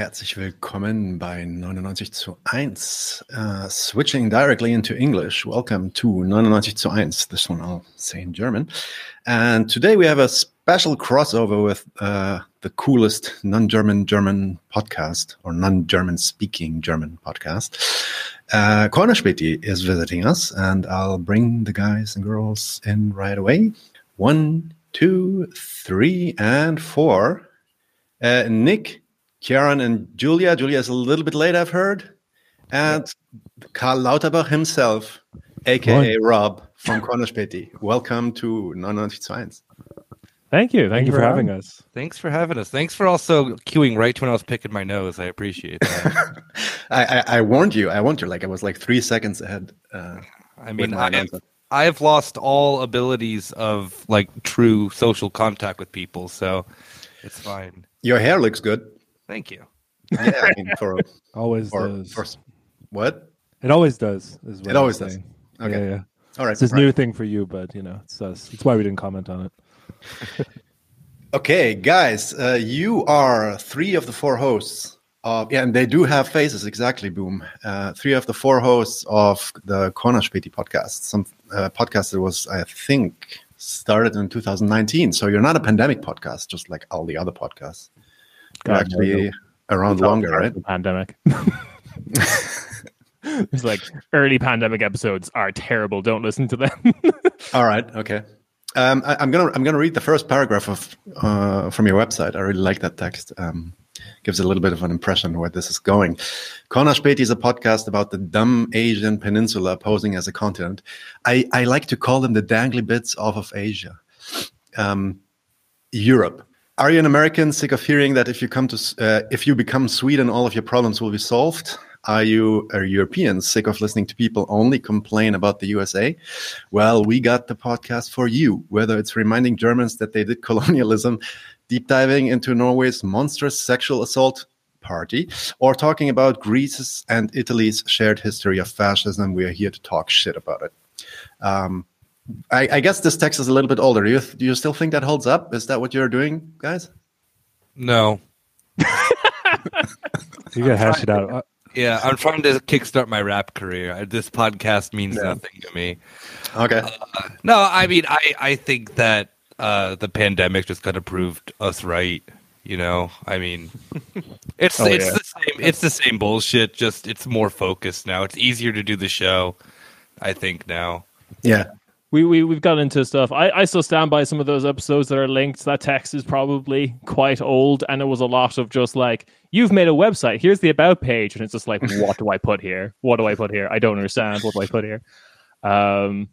Herzlich willkommen bei 99 zu 1. Uh, switching directly into English. Welcome to 99 zu 1. This one I'll say in German. And today we have a special crossover with uh, the coolest non-German German podcast or non-German speaking German podcast. Uh, Cornerspäti is visiting us and I'll bring the guys and girls in right away. One, two, three, and four. Uh, Nick Kieran and Julia. Julia is a little bit late, I've heard. And Karl Lauterbach himself, aka Rob from Cornerspäti. Welcome to 99 zu 1. Thank you. Thank, Thank you for having us. Thanks for having us. Thanks for also queuing right when I was picking my nose. I appreciate that. I, I, I, warned you. I warned you. Like I was like three seconds ahead. Uh, I mean, I, I've lost all abilities of like true social contact with people, so it's fine. Your hair looks good. Thank you. Yeah, I mean, for always for, does. For, what? It always does. it always does. Okay. Yeah, yeah. All right. It's this right. new thing for you, but you know, it's us. It's why we didn't comment on it. okay, guys, uh, you are three of the four hosts. Of, yeah, and they do have faces exactly. Boom. Uh, three of the four hosts of the Cornerspäti podcast. Some uh, podcast that was, I think, started in 2019. So you're not a pandemic podcast, just like all the other podcasts. God, actually no, around longer, right? The pandemic. it's like early pandemic episodes are terrible. Don't listen to them. All right. Okay. Um, I, am gonna I'm gonna read the first paragraph of uh, from your website. I really like that text. Um, gives a little bit of an impression where this is going. Cornerspäti is a podcast about the dumb Asian peninsula posing as a continent. I, I like to call them the dangly bits off of Asia. Um, Europe. Are you an American sick of hearing that if you come to uh, if you become Sweden, all of your problems will be solved? Are you a European sick of listening to people only complain about the USA? Well, we got the podcast for you. Whether it's reminding Germans that they did colonialism, deep diving into Norway's monstrous sexual assault party, or talking about Greece's and Italy's shared history of fascism, we are here to talk shit about it. Um, I, I, guess this text is a little bit older. Do you, do you still think that holds up? Is that what you're doing, guys? No. you gotta hash it out. Yeah, I'm trying to kickstart my rap career. This podcast means yeah. nothing to me. Okay. Uh, no, I mean, I, I think that uh, the pandemic just kind of proved us right. You know, I mean, it's oh, it's yeah. the same. It's the same bullshit. Just it's more focused now. It's easier to do the show. I think now. Yeah we, we we've got into stuff. I, I still stand by some of those episodes that are linked. That text is probably quite old, and it was a lot of just like, you've made a website. Here's the about page, and it's just like, what do I put here? What do I put here? I don't understand. What do I put here? Um,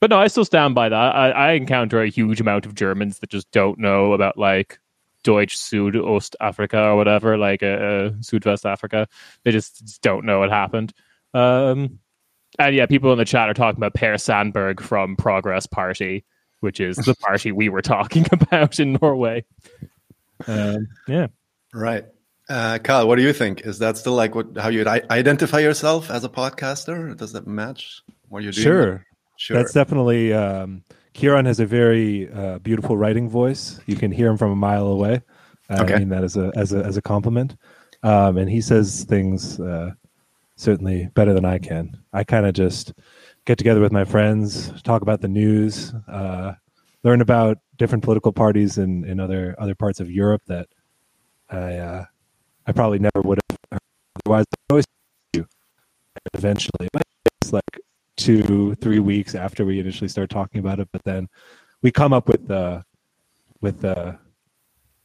but no, I still stand by that. I, I encounter a huge amount of Germans that just don't know about like Deutsch Südost Africa or whatever, like uh, uh Südwest Africa. They just, just don't know what happened. Um, and yeah, people in the chat are talking about Per Sandberg from Progress Party, which is the party we were talking about in Norway. Um, yeah. Right. Uh, Karl, what do you think? Is that still like what how you identify yourself as a podcaster? Does that match what you're doing? Sure. Sure. That's definitely. Um, Kieran has a very uh, beautiful writing voice. You can hear him from a mile away. okay. I mean that as a as a as a compliment. Um, and he says things uh, certainly better than I can. I kind of just get together with my friends, talk about the news, uh, learn about different political parties in, in other other parts of Europe that I uh, I probably never would have heard otherwise. I always do eventually. It's like two three weeks after we initially start talking about it, but then we come up with uh, with uh,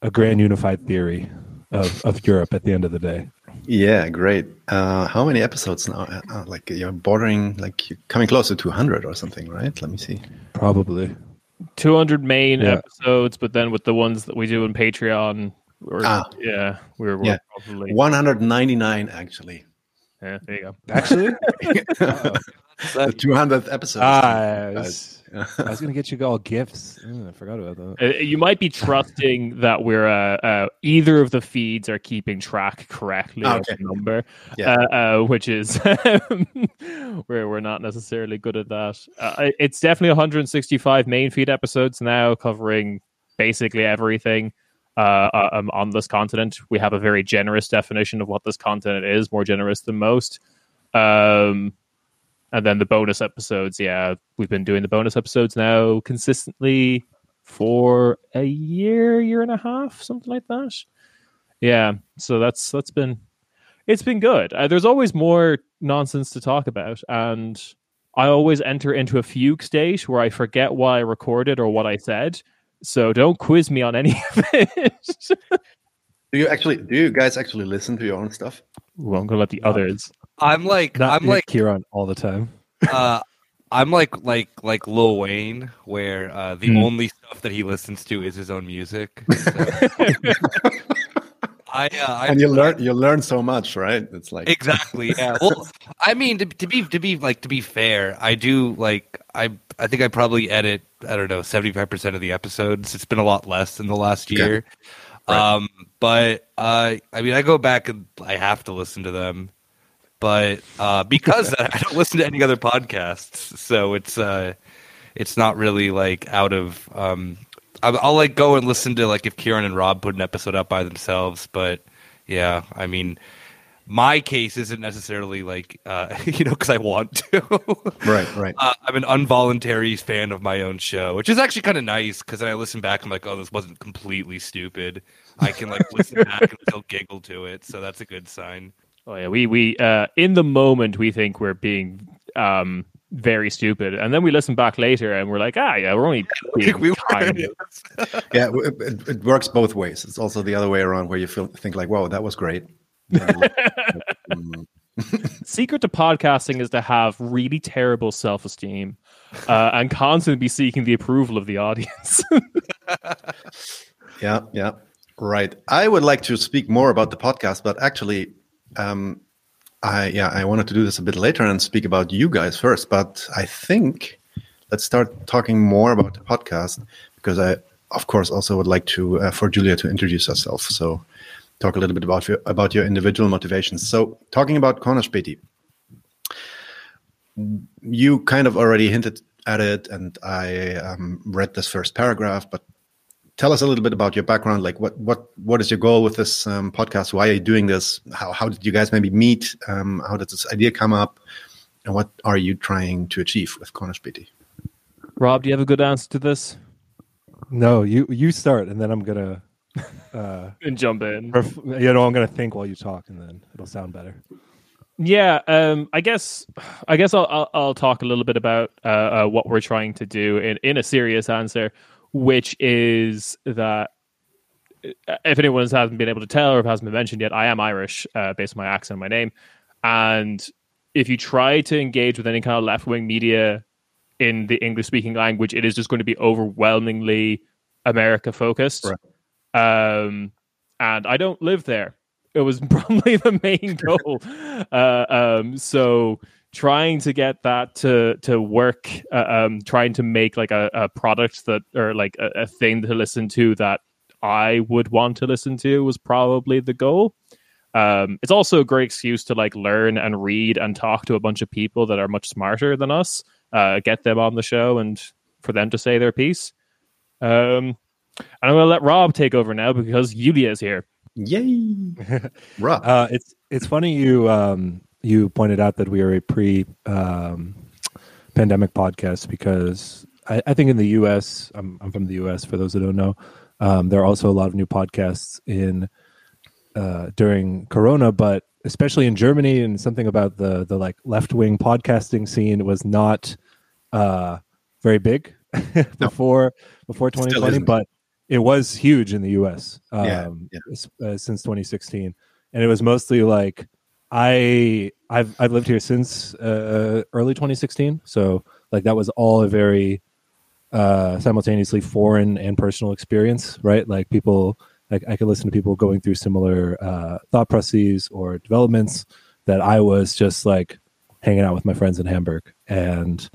a grand unified theory of, of Europe at the end of the day. Yeah, great. Uh, how many episodes now? Uh, uh like you're bordering, like you're coming close to 200 or something, right? Let me see. Probably 200 main yeah. episodes, but then with the ones that we do in Patreon, we're, ah. yeah, we're, we're yeah. probably 199 actually. Yeah, there you go. Actually, the 200th episode. Ah, I was gonna get you all gifts. I forgot about that. Uh, you might be trusting that we're uh, uh, either of the feeds are keeping track correctly okay. of the number, yeah. Uh, uh, which is where we're not necessarily good at that. Uh, it's definitely 165 main feed episodes now, covering basically everything. um, on this continent. We have a very generous definition of what this continent is, more generous than most. Um, and then the bonus episodes, yeah, we've been doing the bonus episodes now consistently for a year, year and a half, something like that. Yeah, so that's that's been it's been good. Uh, there's always more nonsense to talk about, and I always enter into a fugue state where I forget what I recorded or what I said. So don't quiz me on any of it. do you actually? Do you guys actually listen to your own stuff? Well, I'm gonna let the others. I'm like Not I'm like Kieran all the time. uh, I'm like like like Lil Wayne, where uh, the Hmm. only stuff that he listens to is his own music. So, I, uh, I and you learn you learn so much, right? It's like exactly yeah. Well, I mean to, to be to be like to be fair, I do like I I think I probably edit I don't know seventy five percent of the episodes. It's been a lot less in the last Okay. year. Right. Um, but uh, I mean, I go back and I have to listen to them, but uh, because I don't listen to any other podcasts, so it's uh, it's not really like out of. Um, I'll, I'll like go and listen to like if Kieran and Rob put an episode up by themselves, but yeah, I mean, my case isn't necessarily like uh, you know because I want to. right, right. uh, I'm an involuntary fan of my own show, which is actually kind of nice because then I listen back. I'm like, oh, this wasn't completely stupid. I can like listen back and still giggle to it, so that's a good sign. Oh yeah, we we uh, in the moment we think we're being um, very stupid, and then we listen back later and we're like, ah, yeah, we're only being we were. kind. Yeah, it, it works both ways. It's also the other way around where you feel think like, "Whoa, that was great." Mm, Secret to podcasting is to have really terrible self esteem uh, and constantly be seeking the approval of the audience. yeah, yeah, right. I would like to speak more about the podcast, but actually, um, I yeah, I wanted to do this a bit later and speak about you guys first. But I think let's start talking more about the podcast because I, of course, also would like to uh, for Julia to introduce herself. So, talk a little bit about your, about your individual motivations. So, talking about Cornerspäti, you kind of already hinted at it, and I um, read this first paragraph. But tell us a little bit about your background. Like, what what what is your goal with this um, podcast? Why are you doing this? How how did you guys maybe meet? Um, how did this idea come up? And what are you trying to achieve with Cornerspäti? Rob, do you have a good answer to this? No, you you start, and then I'm gonna. Uh, And jump in. ref- you know, I'm gonna think while you talk, and then it'll sound better. Yeah, um, I guess I guess I'll, I'll I'll talk a little bit about uh, uh, what we're trying to do in in a serious answer, which is that if anyone hasn't been able to tell or if hasn't been mentioned yet, I am Irish uh, based on my accent, and my name, and if you try to engage with any kind of left wing media in the English speaking language, it is just going to be overwhelmingly America focused. Um, and I don't live there. It was probably the main goal. uh, um, so trying to get that to to work, uh, um, trying to make like a, a product that or like a, a thing to listen to that I would want to listen to was probably the goal. Um, it's also a great excuse to like learn and read and talk to a bunch of people that are much smarter than us. Uh, get them on the show and for them to say their piece. Um, and I'm going to let Rob take over now because Julia is here. Yay, Rob! Uh, it's it's funny you um, you pointed out that we are a pre um, pandemic podcast because I, I think in the U.S. I'm I'm from the U.S. For those that don't know, um, there are also a lot of new podcasts in uh, during Corona, but especially in Germany and something about the the like left wing podcasting scene was not uh, very big before before 2020, but it was huge in the U.S. Um, Yeah, yeah. Uh, since 2016, and it was mostly like I I've I've lived here since uh, early 2016, so like that was all a very uh, simultaneously foreign and personal experience, right? Like people, like I could listen to people going through similar uh, thought processes or developments that I was just like hanging out with my friends in Hamburg, and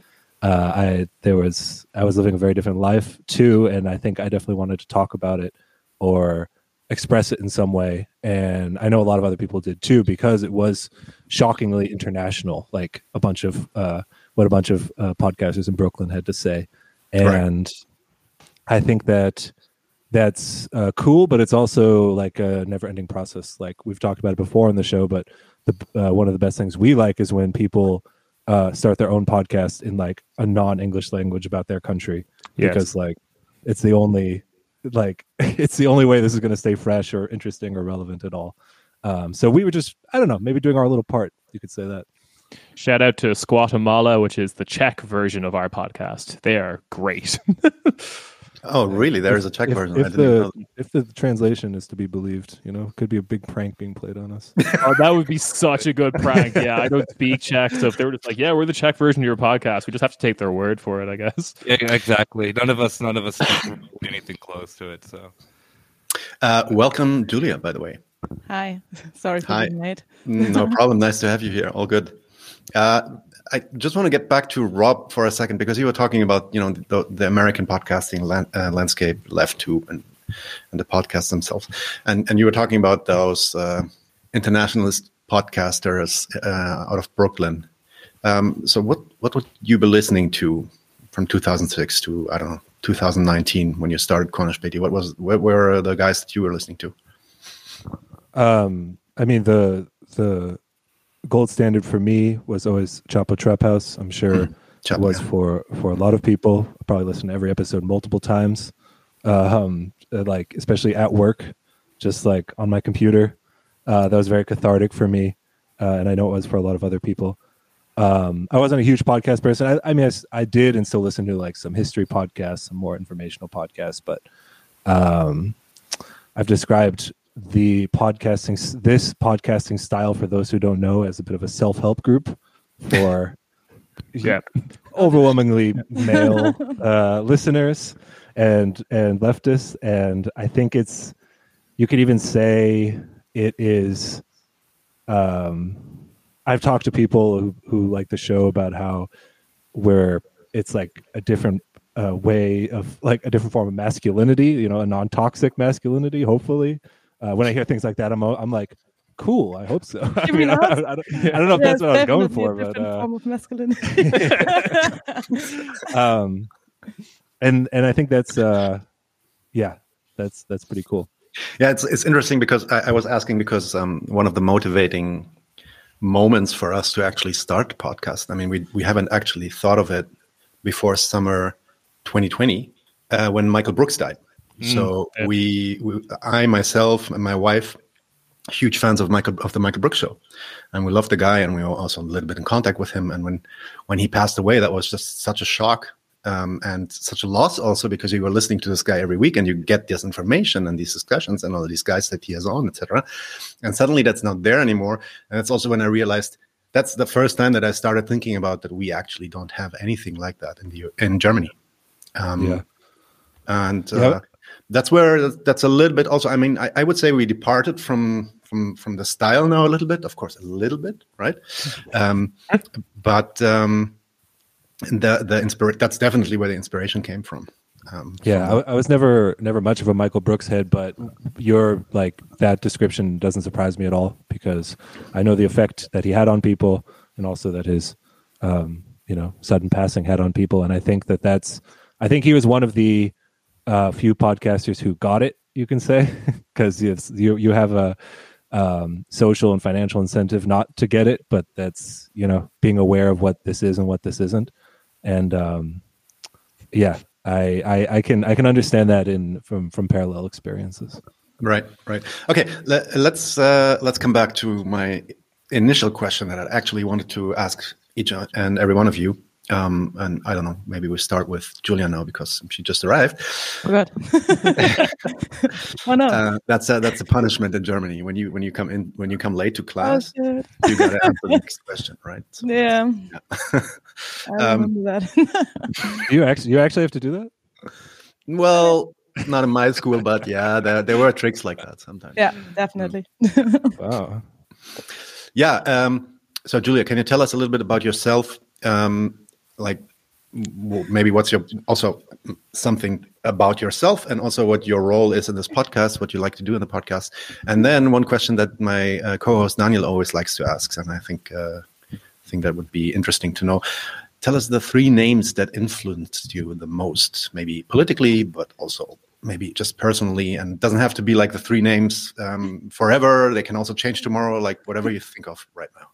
uh, I there was I was living a very different life too, and I think I definitely wanted to talk about it or express it in some way, and I know a lot of other people did too because it was shockingly international, like a bunch of uh, what a bunch of uh, podcasters in Brooklyn had to say, Right. and I think that that's uh, cool, but it's also like a never-ending process. Like we've talked about it before on the show, but the uh, one of the best things we like is when people uh, start their own podcast in like a non-English language about their country, yes. because like it's the only like it's the only way this is going to stay fresh or interesting or relevant at all. Um, so we were just I don't know maybe doing our little part. You could say that. Shout out to Squatamala, which is the Czech version of our podcast. They are great. Oh, really? There is a Czech if, version. If the if the translation is to be believed, you know, could be a big prank being played on us. oh, that would be such a good prank. Yeah, I don't speak Czech, so if they were just like, "Yeah, we're the Czech version of your podcast," we just have to take their word for it, I guess. Yeah, exactly. None of us, none of us anything close to it. So, uh, welcome, Julia. By the way. Hi. Sorry for Hi. being late. no problem. Nice to have you here. All good. Uh, I just want to get back to Rob for a second because you were talking about you know the, the American podcasting land, uh, landscape, left tube, and and the podcasts themselves, and and you were talking about those uh, internationalist podcasters uh, out of Brooklyn. Um, so what what would you be listening to from 2006 to I don't know 2019 when you started Cornerspäti? What was where were the guys that you were listening to? Um, I mean the the gold standard for me was always Chapo Trap House. I'm sure mm, it was for for a lot of people. I probably listened to every episode multiple times. Uh, um, like especially at work, just like on my computer. Uh, that was very cathartic for me, uh, and I know it was for a lot of other people. Um, I wasn't a huge podcast person. I, I mean, I, I, did and still listen to like some history podcasts, some more informational podcasts, but um, I've described the podcasting this podcasting style for those who don't know as a bit of a self-help group for yeah. overwhelmingly male uh, listeners and and leftists. And i think it's you could even say it is um i've talked to people who, who like the show about how where it's like a different uh, way of like a different form of masculinity you know a non-toxic masculinity hopefully uh, when I hear things like that, I'm I'm like, cool. I hope so. I, mean, I, I, don't, I, don't, know if that's what I was going for, but uh, form of masculinity. um, and and I think that's uh, yeah, that's that's pretty cool. Yeah, it's it's interesting because I, I was asking because um, one of the motivating moments for us to actually start the podcast. I mean, we we haven't actually thought of it before summer 2020 uh, when Michael Brooks died. Mm, so we, we, I myself and my wife, huge fans of Michael of the Michael Brooks show, and we love the guy, and we were also a little bit in contact with him. And when when he passed away, that was just such a shock um, and such a loss, also because you were listening to this guy every week, and you get this information and these discussions and all these guys that he has on, etc. And suddenly that's not there anymore. And that's also when I realized that's the first time that I started thinking about that we actually don't have anything like that in the in Germany. Um, yeah. And uh, that's where that's a little bit also i mean I, I, would say we departed from from from the style now a little bit of course a little bit right? Um, but um, the the inspiration that's definitely where the inspiration came from um, yeah from I, I, was never never much of a michael brooks head but your like that description doesn't surprise me at all because i know the effect that he had on people and also that his um, you know sudden passing had on people. And i think that that's i think he was one of the uh, few podcasters who got it, you can say, because you you have a um, social and financial incentive not to get it, but that's you know being aware of what this is and what this isn't, and um, yeah, I, I, I can I can understand that in from from parallel experiences. Right, right. Okay, let, let's uh, let's come back to my initial question that I actually wanted to ask each and every one of you. Um, and I don't know, maybe we start with Julia now because she just arrived. Oh God! Why not? Uh, that's a, that's a punishment in Germany when you when you come in when you come late to class. Oh, you got to answer the next question, right? So, yeah. yeah. I um, remember that. you actually you actually have to do that. Well, not in my school, but yeah, there there were tricks like that sometimes. Yeah, definitely. wow. Yeah. Um, so, Julia, can you tell us a little bit about yourself? Um, like maybe what's your also something about yourself and also what your role is in this podcast what you like to do in the podcast and then one question that my uh, co-host daniel always likes to ask and i think uh, i think that would be interesting to know tell us the three names that influenced you the most maybe politically but also maybe just personally, and doesn't have to be like the three names um, forever. They can also change tomorrow, like whatever you think of right now.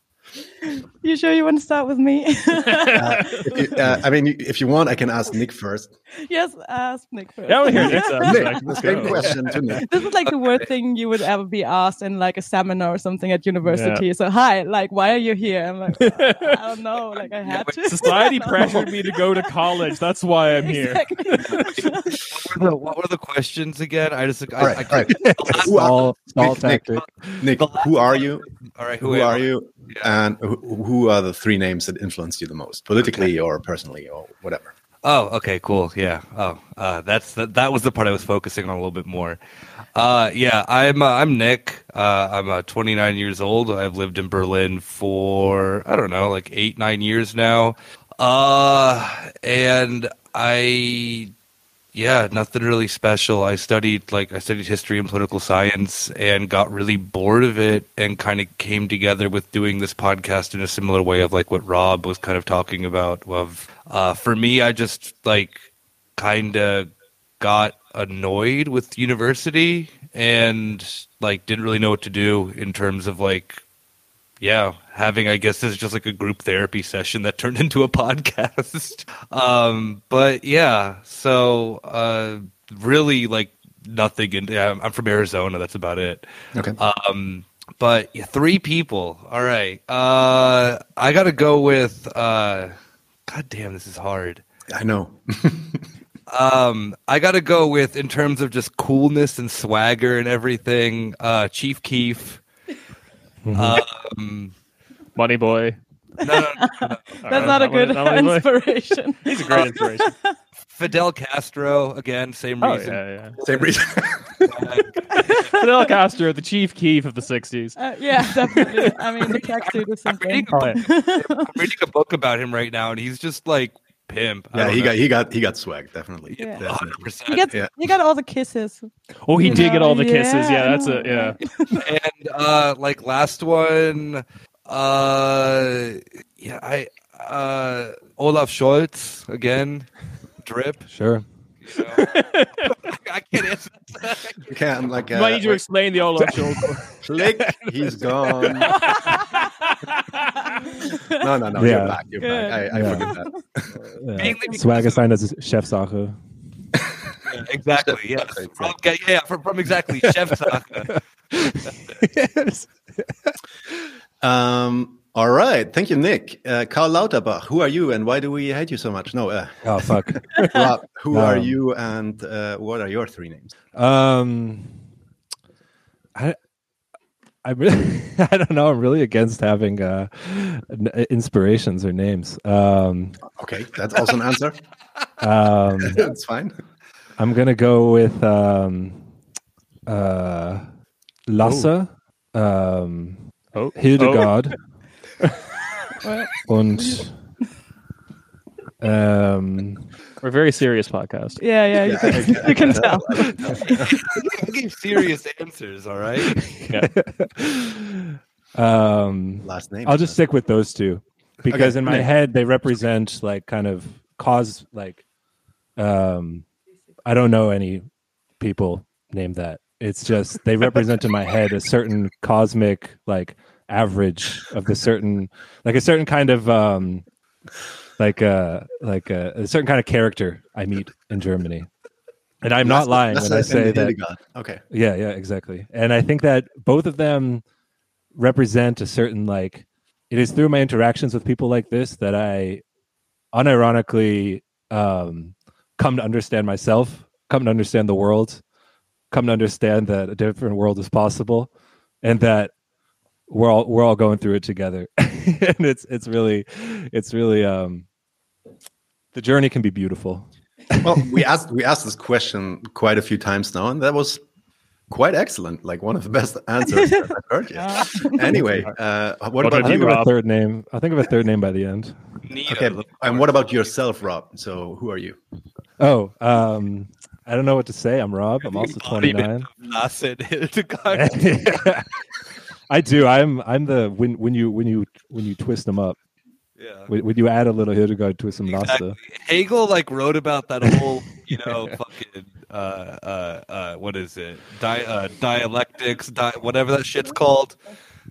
You sure you want to start with me? uh, you, uh, I mean, if you want, I can ask Nick first. yes, ask Nick first. Yeah, I want to hear Nick's Nick, the same question to Nick. This is like the worst thing you would ever be asked in like a seminar or something at university. So, hi, like, why are you here? I'm like, I don't know. Like, I had to. Society pressured me to go to college. That's why I'm here. Exactly. what, were the, what were the questions again? I just I, All right, I, all right. Who are, Stall, stall Nick, Nick, tactic. Nick, The last who are you? all right. Who am are I? you? Yeah. And who, who are the three names that influenced you the most, politically or personally or whatever? Oh, okay, cool. Yeah. Oh, uh, that's that. That was the part I was focusing on a little bit more. Uh, yeah, I'm uh, I'm Nick. Uh, I'm uh, 29 years old. I've lived in Berlin for I don't know, like eight nine years now. Uh, and I, yeah, nothing really special. I studied like I studied history and political science, and got really bored of it, and kind of came together with doing this podcast in a similar way of like what Rob was kind of talking about. Of uh, for me, I just like kind of got annoyed with university and like didn't really know what to do in terms of like yeah having i guess this is just like a group therapy session that turned into a podcast um but yeah so uh really like nothing And yeah, i'm from arizona that's about it Okay. um but yeah, three people all right uh i gotta go with uh god damn this is hard I know. um, I got to go with in terms of just coolness and swagger and everything. Uh, Chief Keef. Um, Money boy. no, no, no, no. That's not a good that one is my- inspiration. He's a great inspiration. Fidel Castro again. Same Oh reason. yeah, yeah. Same reason. Fidel Castro, the chief Keef of the '60s. Uh, yeah, definitely. I mean, the tracksuit is I'm reading, something. a book, I'm reading a book about him right now, and he's just like pimp. Yeah, he know. got he got he got swag definitely. Yeah. Definitely. 100%. You get Yeah. you got all the kisses. Oh, he You did get all the kisses. yeah, Yeah, that's know, a yeah. and uh like last one uh yeah i uh olaf scholz again drip Sure. You know? i can't answer that. You can like You uh, might need to wait, explain the Olaf Scholz. click. He's gone. No, no, no. Yeah. You're back. You're Good. back. I, I Yeah. forget that. Yeah. Mainly because Swag of- assigned as Chefsache. Yeah, exactly yeah from, yeah, yeah from, from exactly Chefsache. yes. Um. All right. Thank you, Nick. Uh, Karl Lauterbach. Who are you, and why do we hate you so much? No. Uh, Oh fuck. Rob, who are Um, you, and uh, what are your three names? Um, I, I really, I don't know. I'm really against having uh, n- inspirations or names. Um, Okay, that's also an answer. um, That's fine. I'm gonna go with um, uh, Lasse, um, Oh, Hildegard Well, und um, We're a very serious podcast. yeah, yeah, you Yeah, can, I can- you can tell. I give serious answers all right um, Last name. I'll just stick with those two because Okay, in my Nick. head they represent like kind of cause like um I don't know any people named that. It's just they represent in my head a certain cosmic like average of the certain like a certain kind of um like uh like a, a certain kind of character I meet in Germany. And I'm not lying when I say that. Okay. yeah, yeah, exactly. And I think that both of them represent a certain like it is through my interactions with people like this that I unironically um come to understand myself, come to understand the world, come to understand that a different world is possible and that we're all we're all going through it together. and it's it's really it's really um the journey can be beautiful. Well, we asked we asked this question quite a few times now, and that was quite excellent. Like one of the best answers that I've heard yet. Anyway, uh, what What about about I'll think you? of a Rob? third name. I'll think of a third name by the end. Neo, Okay, and what about yourself, Rob? So, who are you? Oh, um, I don't know what to say. I'm Rob. I'm also 29. of Lasse Hildegard. I do. I'm. I'm the when when you when you when you twist them up. yeah When, when you add a little Hildegard to some. Exactly. Hegel like wrote about that whole, you know, fucking uh, uh, uh, what is it? Di- uh, dialectics, di- whatever that shit's called.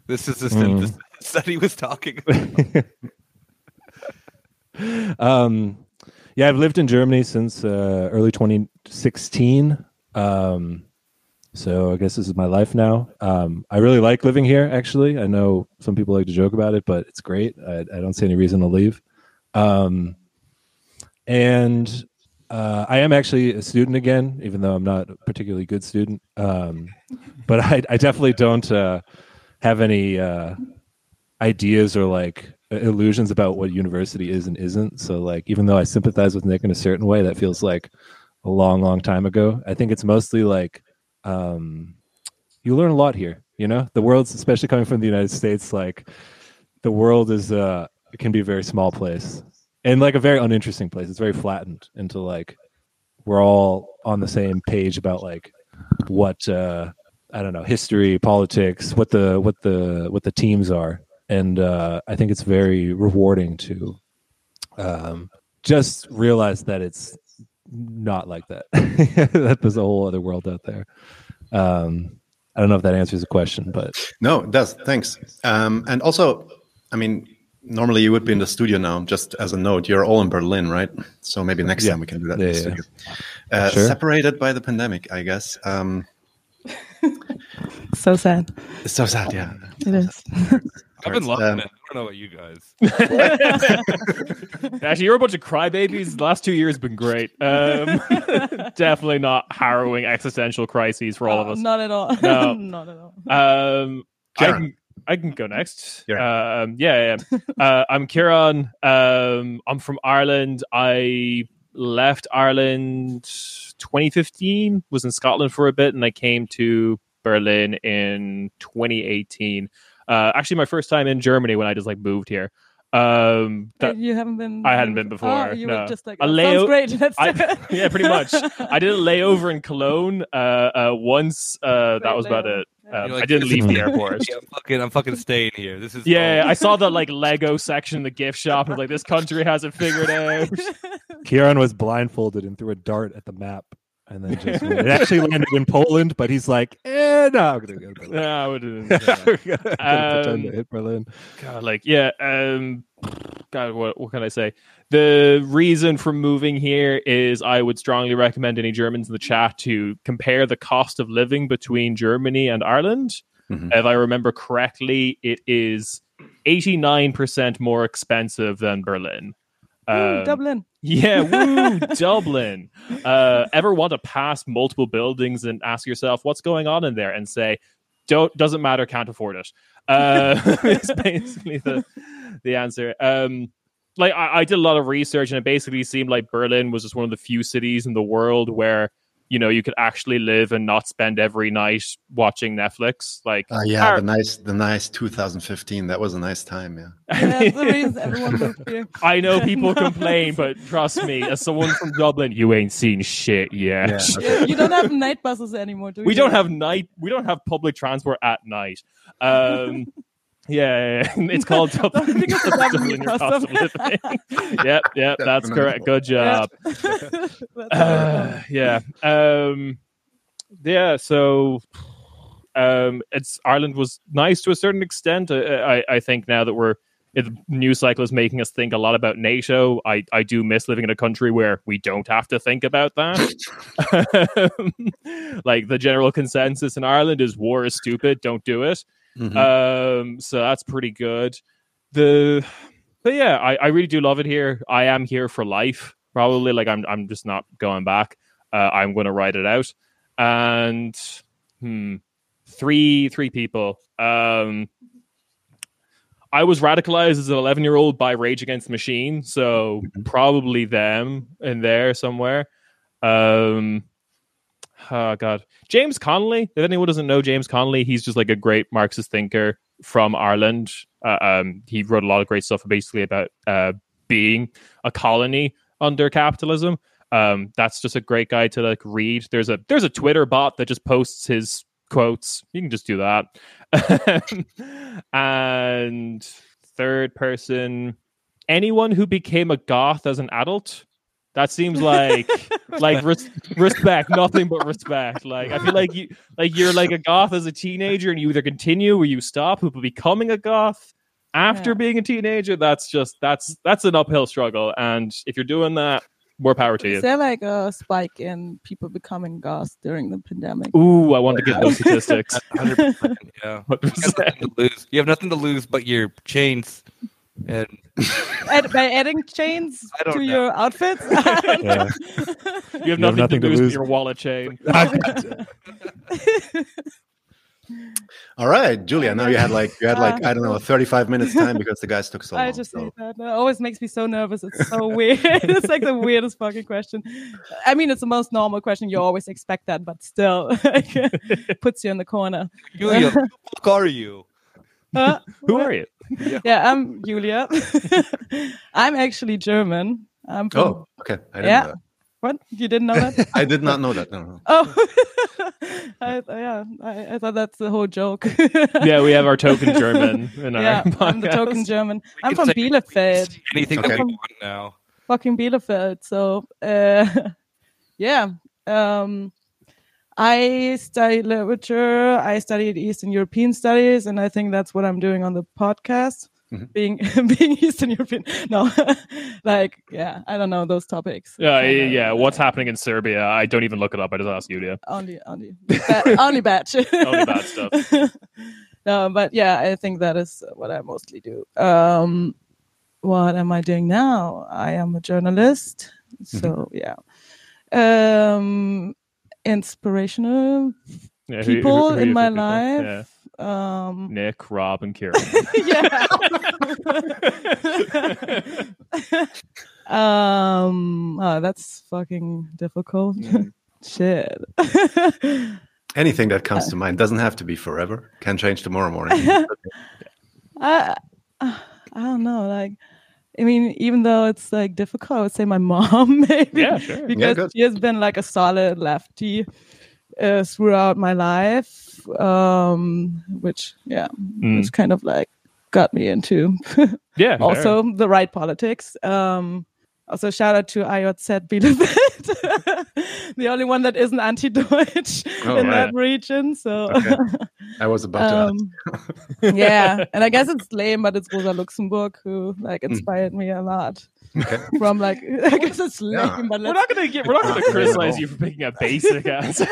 This is the synthesis mm. that he was talking about. um, yeah, I've lived in Germany since uh, early 2016. Um, so I guess this is my life now. Um, I really like living here. Actually, I know some people like to joke about it, but it's great. I, I don't see any reason to leave. Um, and uh, I am actually a student again, even though I'm not a particularly good student. Um, but I, I, definitely don't uh, have any uh, ideas or like illusions about what university is and isn't. So, like, even though I sympathize with Nick in a certain way, that feels like a long, long time ago. I think it's mostly like um, you learn a lot here. You know, the world's especially coming from the United States. Like, the world is uh, can be a very small place and like a very uninteresting place. It's very flattened into like we're all on the same page about like what uh, I don't know history, politics, what the what the what the teams are, and uh, I think it's very rewarding to um, just realize that it's not like that. that there's a whole other world out there. Um, I don't know if that answers the question, but no, it does. Thanks. Um, and also, I mean, normally you would be in the studio now. Just as a note, you're all in Berlin, right? So maybe next yeah. time we can do that. Yeah, in the studio. Uh, sure. Separated by the pandemic, I guess. Um, so sad. It's so sad. Yeah, it is. I've been loving um, it. I don't know about you guys. Actually, you're a bunch of crybabies. The last two years have been great. Um, definitely not harrowing existential crises for all of us. Not at all. No, not at all. Um, I can, I can go next. Yeah, um, yeah. yeah. uh, I'm Kieran. Um, I'm from Ireland. I left Ireland 2015. Was in Scotland for a bit, and I came to Berlin in 2018. Uh, actually, my first time in Germany when I just like moved here. Um, that, you haven't been. I hadn't been before. Oh, you no. were just like, a layover. great. Let's I, yeah, pretty much. I did a layover in Cologne uh, uh, once. Uh, that was layover. about it. Um, like, I didn't leave the airport. I'm fucking, I'm fucking staying here. This is yeah. I saw the like Lego section in the gift shop. and was like, this country has it figured out. Kieran was blindfolded and threw a dart at the map and then just it actually landed in Poland, but he's like, eh, no, I'm gonna go. No, I wouldn't. um, to hit Berlin. God, like, yeah. Um, God, what what can I say? The reason for moving here is I would strongly recommend any Germans in the chat to compare the cost of living between Germany and Ireland. Mm-hmm. If I remember correctly, it is 89% more expensive than Berlin. Um, Dublin. Yeah, woo, Dublin. Uh, ever want to pass multiple buildings and ask yourself what's going on in there and say, don't doesn't matter, can't afford it. Uh, it's basically the the answer. Um, like I, I did a lot of research and it basically seemed like Berlin was just one of the few cities in the world where you know you could actually live and not spend every night watching Netflix. Like, uh, yeah, our, the nice, the nice 2015. That was a nice time. Yeah, yeah I know people complain, but trust me, as someone from Dublin, you ain't seen shit yet. Yeah, okay. You don't have night buses anymore, do we? We don't have night. We don't have public transport at night. Um, yeah, yeah, yeah, it's called Dublin. Dublin your cost of living. yep, yep, that's correct. Good job. uh, yeah, um, yeah. So, um, it's Ireland was nice to a certain extent. I, I, I think now that we're the news cycle is making us think a lot about NATO. I, I do miss living in a country where we don't have to think about that. like the general consensus in Ireland is war is stupid, don't do it. Mm-hmm. Um, so that's pretty good. The but yeah, I, I really do love it here. I am here for life. Probably like I'm I'm just not going back. Uh, I'm going to write it out. And hmm, three three people. Um, I was radicalized as an 11 year old by Rage Against the Machine, so mm-hmm. probably them in there somewhere. Um, oh god, James Connolly. If anyone doesn't know James Connolly, he's just like a great Marxist thinker from Ireland. Uh, um, he wrote a lot of great stuff, basically about uh, being a colony under capitalism. Um, that's just a great guy to like read. There's a there's a Twitter bot that just posts his quotes. You can just do that. and third person, anyone who became a goth as an adult That seems like like res- respect, nothing but respect. Like I feel like you like you're like a goth as a teenager, and you either continue or you stop. People becoming a goth after yeah. being a teenager, that's just that's that's an uphill struggle. And if you're doing that, more power to you. Is there like a spike in people becoming goths during the pandemic? Ooh, I want to get those statistics. 100%, yeah. 100%. You, have lose. you have nothing to lose but your chains. And Add, by adding chains to know. your outfits, yeah. you have nothing, you have nothing to, lose, to lose. your wallet chain. All right, Julia. Now you had like you had like I don't know, thirty five minutes time because the guys took so long. I just so. that. It always makes me so nervous. It's so weird. it's like the weirdest fucking question. I mean, it's the most normal question. You always expect that, but still, puts you in the corner. Julia, who are you? Uh, who are you? Yeah. yeah, I'm Julia. I'm actually German. I'm from, oh, okay. yeah. What? You didn't know that? I did not know that. No. no. Oh, I, yeah. I, I, thought that's the whole joke. yeah, we have our token German in yeah, our I'm the token German. We I'm from Bielefeld. Anything okay. that we want now. Fucking Bielefeld. So, uh, yeah. Um, I studied literature. I studied Eastern European studies, and I think that's what I'm doing on the podcast mm-hmm. being being Eastern European. No, like yeah, I don't know those topics. Yeah, yeah, yeah. What's happening in Serbia? I don't even look it up. I just ask Julia. Only, only, ba- only batch. only bad stuff. no, but yeah, I think that is what I mostly do. Um, what am I doing now? I am a journalist. Mm-hmm. So yeah. Um, inspirational yeah, people who, who, who in my people? life. Yeah. Um, Nick, Rob, and Kira. yeah. um, oh, that's fucking difficult. Mm. Shit. Anything that comes to mind doesn't have to be forever. Can change tomorrow morning. I, I don't know. Like, I mean, even though it's like difficult, I would say my mom maybe. Yeah, sure. Because yeah, she has been like a solid lefty uh, throughout my life, um, which yeah, mm. which kind of like got me into yeah also fair. the right politics. Um, also, shout out to IOZ Bielefeld, the only one that isn't anti-Deutsch oh, in right. that region. So okay. I was about um, to. yeah, and I guess it's lame, but it's Rosa Luxemburg who like mm. inspired mm. me a lot. Okay. From like, I guess it's lame, yeah. but we're not gonna get, we're not gonna criticize you for picking a basic answer.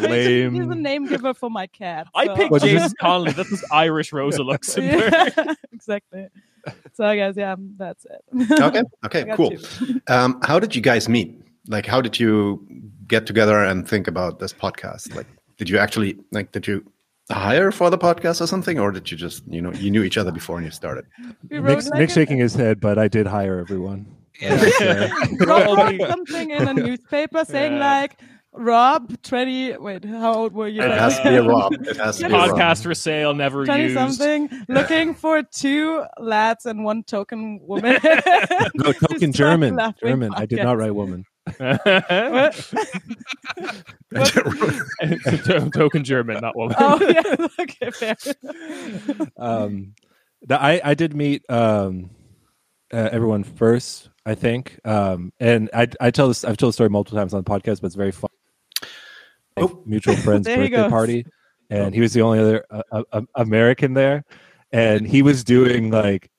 lame. He's a name giver for my cat. So. I picked James Connolly. That was Irish Rosa Luxemburg. Yeah, exactly. So I guess yeah, that's it. okay. Okay. Cool. Um, how did you guys meet? Like, how did you get together and think about this podcast? Like, did you actually like? Did you hire for the podcast or something, or did you just you know you knew each other before and you started? Nick's, like Nick's shaking his head, but I did hire everyone. Yeah. something in a newspaper saying yeah. like Rob, 20, wait, how old were you? It has to be a Rob. It has to be Podcast for sale, never 20 used. something, looking for two lads and one token woman. no, token German. German. Podcast. I did not write woman. token German, not woman. Oh yeah, okay, fair. um, the, I I did meet um, uh, everyone first, I think, um, and I I tell this I've told the story multiple times on the podcast, but it's very fun. Oh. Mutual friend's birthday party, and he was the only other uh, uh, American there, and he was doing like,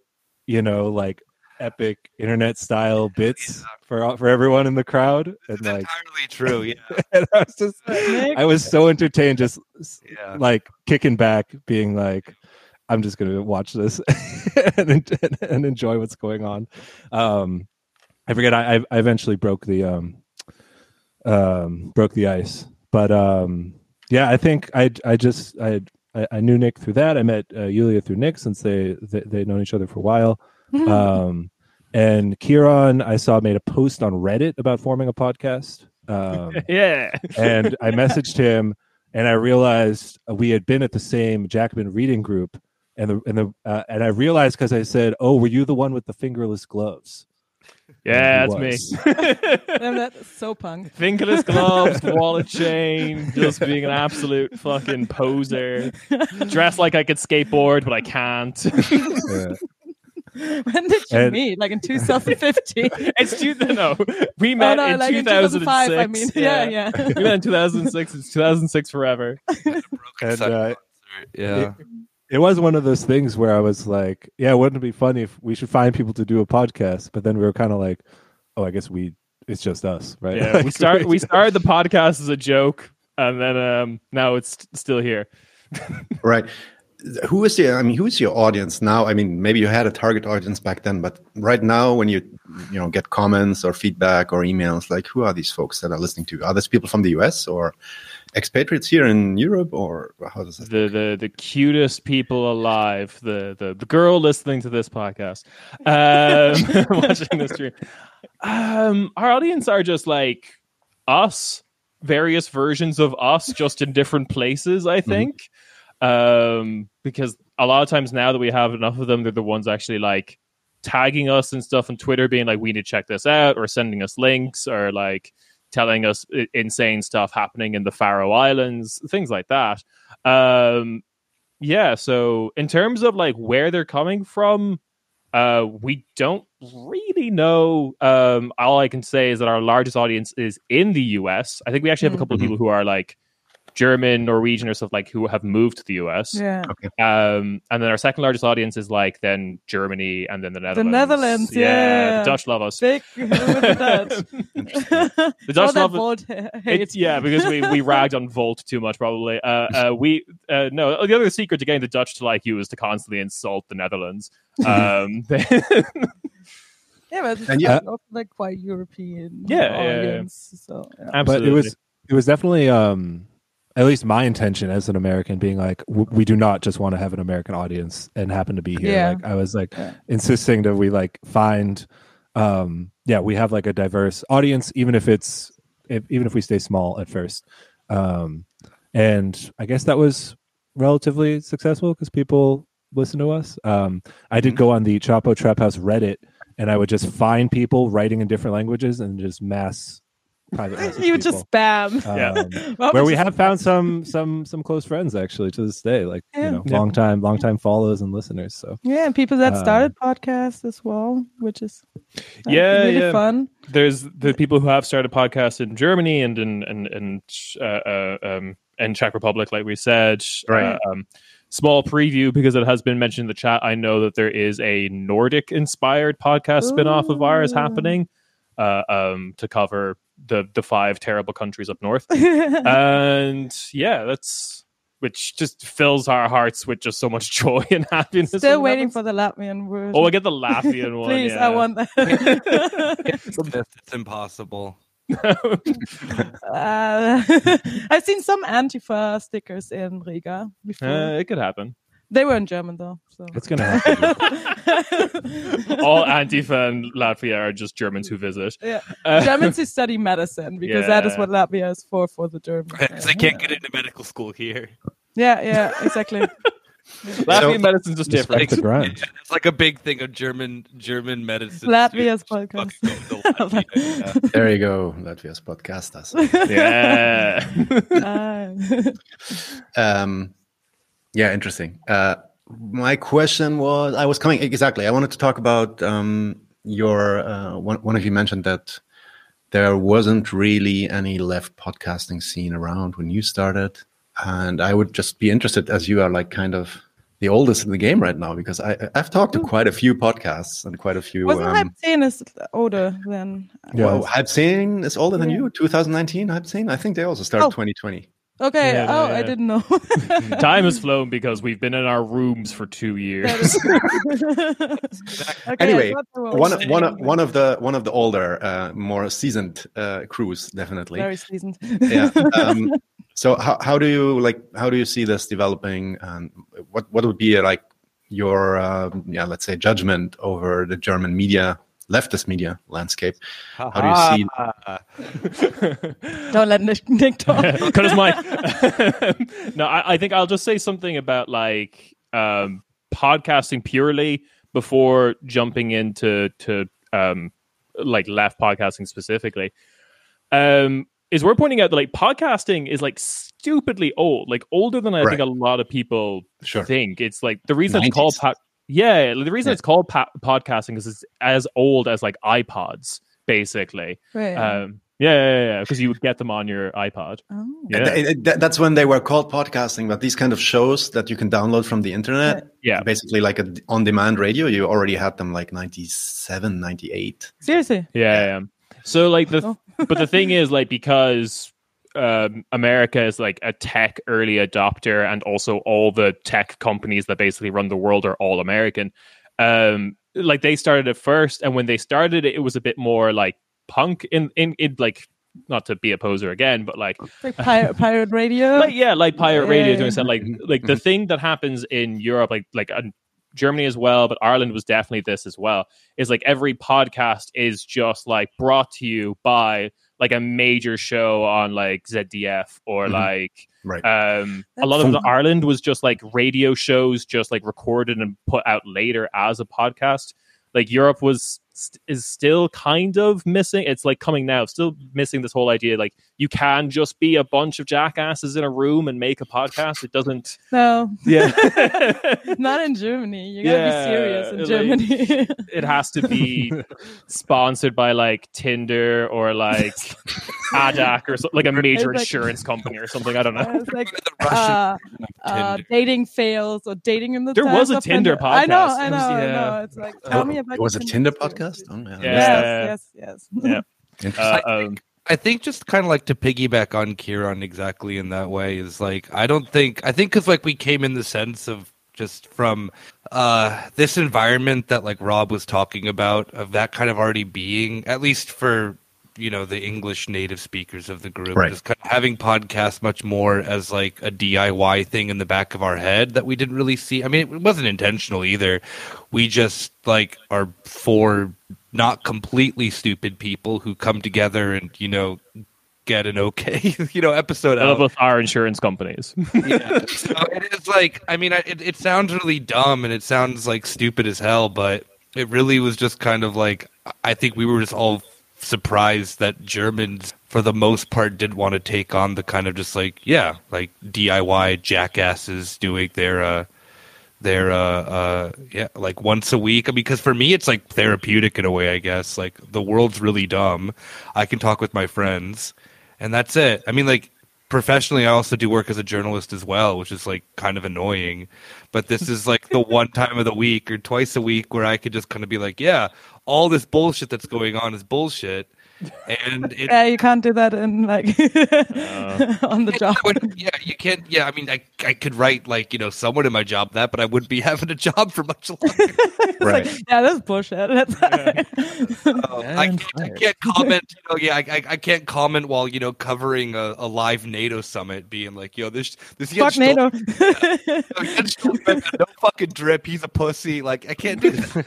you know, like epic internet style bits for for everyone in the crowd and like entirely true yeah. and i was just i was so entertained just yeah. like kicking back being like i'm just gonna watch this and, and, and, enjoy what's going on. Um i forget I, I eventually broke the um um broke the ice but um yeah i think i i just i I, knew Nick through that. I met uh, Julia through Nick since they, they they'd known each other for a while. um, and Kieran, I saw made a post on Reddit about forming a podcast. Um, yeah, and I messaged him, and I realized we had been at the same Jacobin reading group, and the and the uh, and I realized because I said, "Oh, were you the one with the fingerless gloves?" Yeah, that's me. I'm that's so punk. Fingerless gloves, wallet chain, just being an absolute fucking poser. Dressed like I could skateboard, but I can't. yeah. when did you and, meet? Like in 2015? it's two, no, we met oh, no, in like 2005. I mean, yeah, yeah. yeah. we met in 2006. It's 2006 forever. and, uh, yeah. It, it was one of those things where I was like, yeah, wouldn't it be funny if we should find people to do a podcast? But then we were kind of like, oh, I guess we it's just us, right? Yeah, like, we start we started the podcast as a joke, and then um now it's still here. right. Who is the? I mean, who is your audience now? I mean, maybe you had a target audience back then, but right now, when you you know get comments or feedback or emails, like who are these folks that are listening to? Are these people from the U.S. or expatriates here in Europe, or how does it? The the the cutest people alive, the the, the girl listening to this podcast, um, watching this stream. Um, our audience are just like us, various versions of us, just in different places. I mm-hmm. think, mm-hmm. um, because a lot of times now that we have enough of them, they're the ones actually like tagging us and stuff on Twitter, being like, "We need to check this out," or sending us links, or like telling us insane stuff happening in the Faroe Islands, things like that. Um, yeah. So in terms of like where they're coming from, uh, we don't really know. Um, all I can say is that our largest audience is in the US. I think we actually have a couple mm-hmm. of people who are like German, Norwegian, or stuff like who have moved to the US. Yeah. Okay. Um, and then our second largest audience is like then Germany and then the Netherlands. The Netherlands, yeah. yeah. The Dutch love us. Big the Dutch love Volt it, Yeah, because we, we ragged on Volt too much, probably. Uh, uh, we uh, no. The other secret to getting the Dutch to like you is to constantly insult the Netherlands. Um, yeah, but it's yeah. like quite European. Yeah, audience, yeah, So, yeah. Absolutely. But it was it was definitely um at least my intention as an American being like, w- we do not just want to have an American audience and happen to be here. Yeah. Like I was like yeah. insisting that we like find, um, yeah, we have like a diverse audience, even if it's, if, even if we stay small at first. Um, and I guess that was relatively successful because people listen to us. Um, I did mm-hmm. go on the Chapo Trap House Reddit and I would just find people writing in different languages and just mass private you would just spam um, yeah. where we have found some some some close friends actually to this day like yeah. you know yeah. long time long time followers and listeners so yeah and people that uh, started podcasts as well which is uh, yeah really yeah. fun there's the people who have started podcasts in germany and in and and uh, uh, um and czech republic like we said right uh, um, small preview because it has been mentioned in the chat i know that there is a nordic inspired podcast Ooh. spin-off of ours happening uh, um, to cover the the five terrible countries up north. and yeah, that's which just fills our hearts with just so much joy and happiness. Still waiting for the Latvian version. Oh, I get the Latvian one. Please, yeah. I want that. it's impossible. uh, I've seen some Antifa stickers in Riga before. Uh, it could happen. They were in German though. So. It's gonna happen. All Antifa and Latvia are just Germans who visit. Yeah, uh, Germans who study medicine because yeah. that is what Latvia is for for the Germans. Yeah. they can't get into medical school here. Yeah, yeah, exactly. Latvian so, medicine's just different. It's, yeah, it's like a big thing of German German medicine. Latvia's podcast. Latvia. there you go, Latvia's podcasters. Yeah. um, yeah, interesting. Uh, my question was, I was coming exactly. I wanted to talk about um, your. Uh, one, one of you mentioned that there wasn't really any left podcasting scene around when you started, and I would just be interested, as you are like kind of the oldest in the game right now, because I I've talked to quite a few podcasts and quite a few. Wasn't um, Hype is older than? Yeah, well, Hype is older than you. 2019 Hype I think they also started oh. 2020. Okay. Yeah, oh, yeah. I didn't know. Time has flown because we've been in our rooms for two years. okay, anyway, one one of, one of the one of the older, uh, more seasoned uh, crews, definitely. Very seasoned. yeah. Um, so how how do you like how do you see this developing, and what what would be like your uh, yeah let's say judgment over the German media leftist media landscape. How do you see? Don't let Nick, Nick talk. Cut his mic. no, I, I, think I'll just say something about like um, podcasting purely before jumping into to um, like left podcasting specifically. Um, is we're pointing out that like podcasting is like stupidly old, like older than I right. think a lot of people sure. think. It's like the reason 90s. it's called po- Yeah, the reason yeah. it's called pa- podcasting is it's as old as like iPods, basically. Right. Um, yeah, yeah, yeah, because you would get them on your iPod. Oh. Yeah. That's when they were called podcasting, but these kind of shows that you can download from the internet, yeah, basically like a on-demand radio, you already had them like 97, 98. Seriously? Yeah, yeah. So like the, oh. but the thing is like because um, America is like a tech early adopter, and also all the tech companies that basically run the world are all American. Um, like they started it first, and when they started it, it was a bit more like punk in in, in like not to be a poser again, but like, like pirate, pirate radio. Like yeah, like pirate yeah. radio doing something like like the thing that happens in Europe, like like uh, Germany as well, but Ireland was definitely this as well. Is like every podcast is just like brought to you by like a major show on like ZDF or mm-hmm. like right. um That's a lot of Ireland was just like radio shows just like recorded and put out later as a podcast. Like Europe was st- is still kind of missing. It's like coming now, still missing this whole idea. Like you can just be a bunch of jackasses in a room and make a podcast. It doesn't. No. Yeah. Not in Germany. You gotta yeah, be serious in Germany. Like, it has to be sponsored by like Tinder or like Adak or so, like a major like, insurance company or something. I don't know. It's like uh, uh, dating fails or dating in the. There was a Tinder podcast. I know. I know. Yeah. I know. It's like tell me about. It Was it Tinder podcast? Oh, yeah. Yes. Yes. Yes. Yeah. Uh, um, I think just kind of like to piggyback on Kieran exactly in that way is like I don't think I think because like we came in the sense of just from uh this environment that like Rob was talking about of that kind of already being at least for you know the English native speakers of the group, right. just kind of having podcasts much more as like a DIY thing in the back of our head that we didn't really see. I mean, it wasn't intentional either. We just like are four not completely stupid people who come together and you know get an okay you know episode out with our insurance companies. yeah, so it is like I mean it it sounds really dumb and it sounds like stupid as hell, but it really was just kind of like I think we were just all surprised that Germans, for the most part, didn't want to take on the kind of just like yeah, like DIY jackasses doing their uh their uh uh yeah like once a week. Because for me it's like therapeutic in a way i guess. Like the world's really dumb. I can talk with my friends and that's it. I mean like professionally i also do work as a journalist as well which is like kind of annoying. But this is like the one time of the week or twice a week where i could just kind of be like yeah all this bullshit that's going on is bullshit and it, yeah, you can't do that in like uh, on the job. yeah, you can't. Yeah, I mean, I I could write like you know someone in my job that, but I wouldn't be having a job for much longer. right? Like, yeah, that's bullshit. That's yeah. uh, I, can't, I, can't, comment. You know, yeah, I, I can't comment while you know covering a, a live NATO summit, being like, yo, this this fuck NATO. yeah, no fucking drip. He's a pussy. Like I can't do that.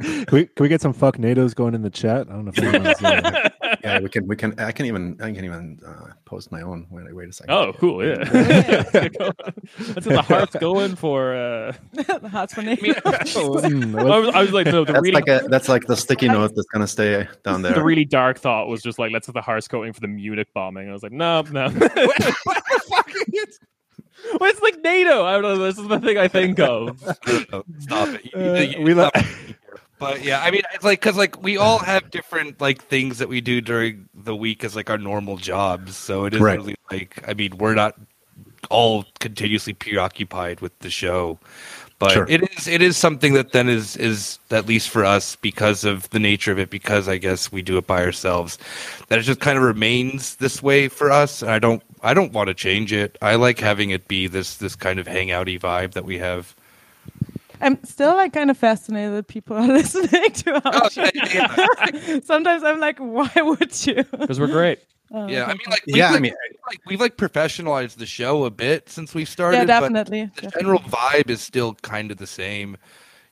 can, we, can we get some fuck NATOs going in the chat? I don't know if uh, yeah, we can. We can. I can even. I can even uh, post my own. Wait, wait a second. Oh, cool. Yeah. That's what the heart's going for. Uh... the heart's for me. Hmm, I, was, I was like, no, the that's really... like a. That's like the sticky note that's gonna stay down there. The really dark thought was just like, let's have the heart's going for the Munich bombing. I was like, no, no. Well, it's like NATO. I don't know. This is the thing I think of. Stop it. You, you, you, we love. But yeah, I mean, it's like because like we all have different like things that we do during the week as like our normal jobs. So it is right. really like I mean, we're not all continuously preoccupied with the show but sure. it is it is something that then is is at least for us because of the nature of it because i guess we do it by ourselves that it just kind of remains this way for us and i don't i don't want to change it i like having it be this this kind of hangouty vibe that we have I'm still like kind of fascinated that people are listening to our oh, show. Yeah. Sometimes I'm like, why would you? Because we're great. Oh, yeah, I mean, like, yeah, like, I mean, like we've like professionalized the show a bit since we started. Yeah, definitely. the definitely. general vibe is still kind of the same,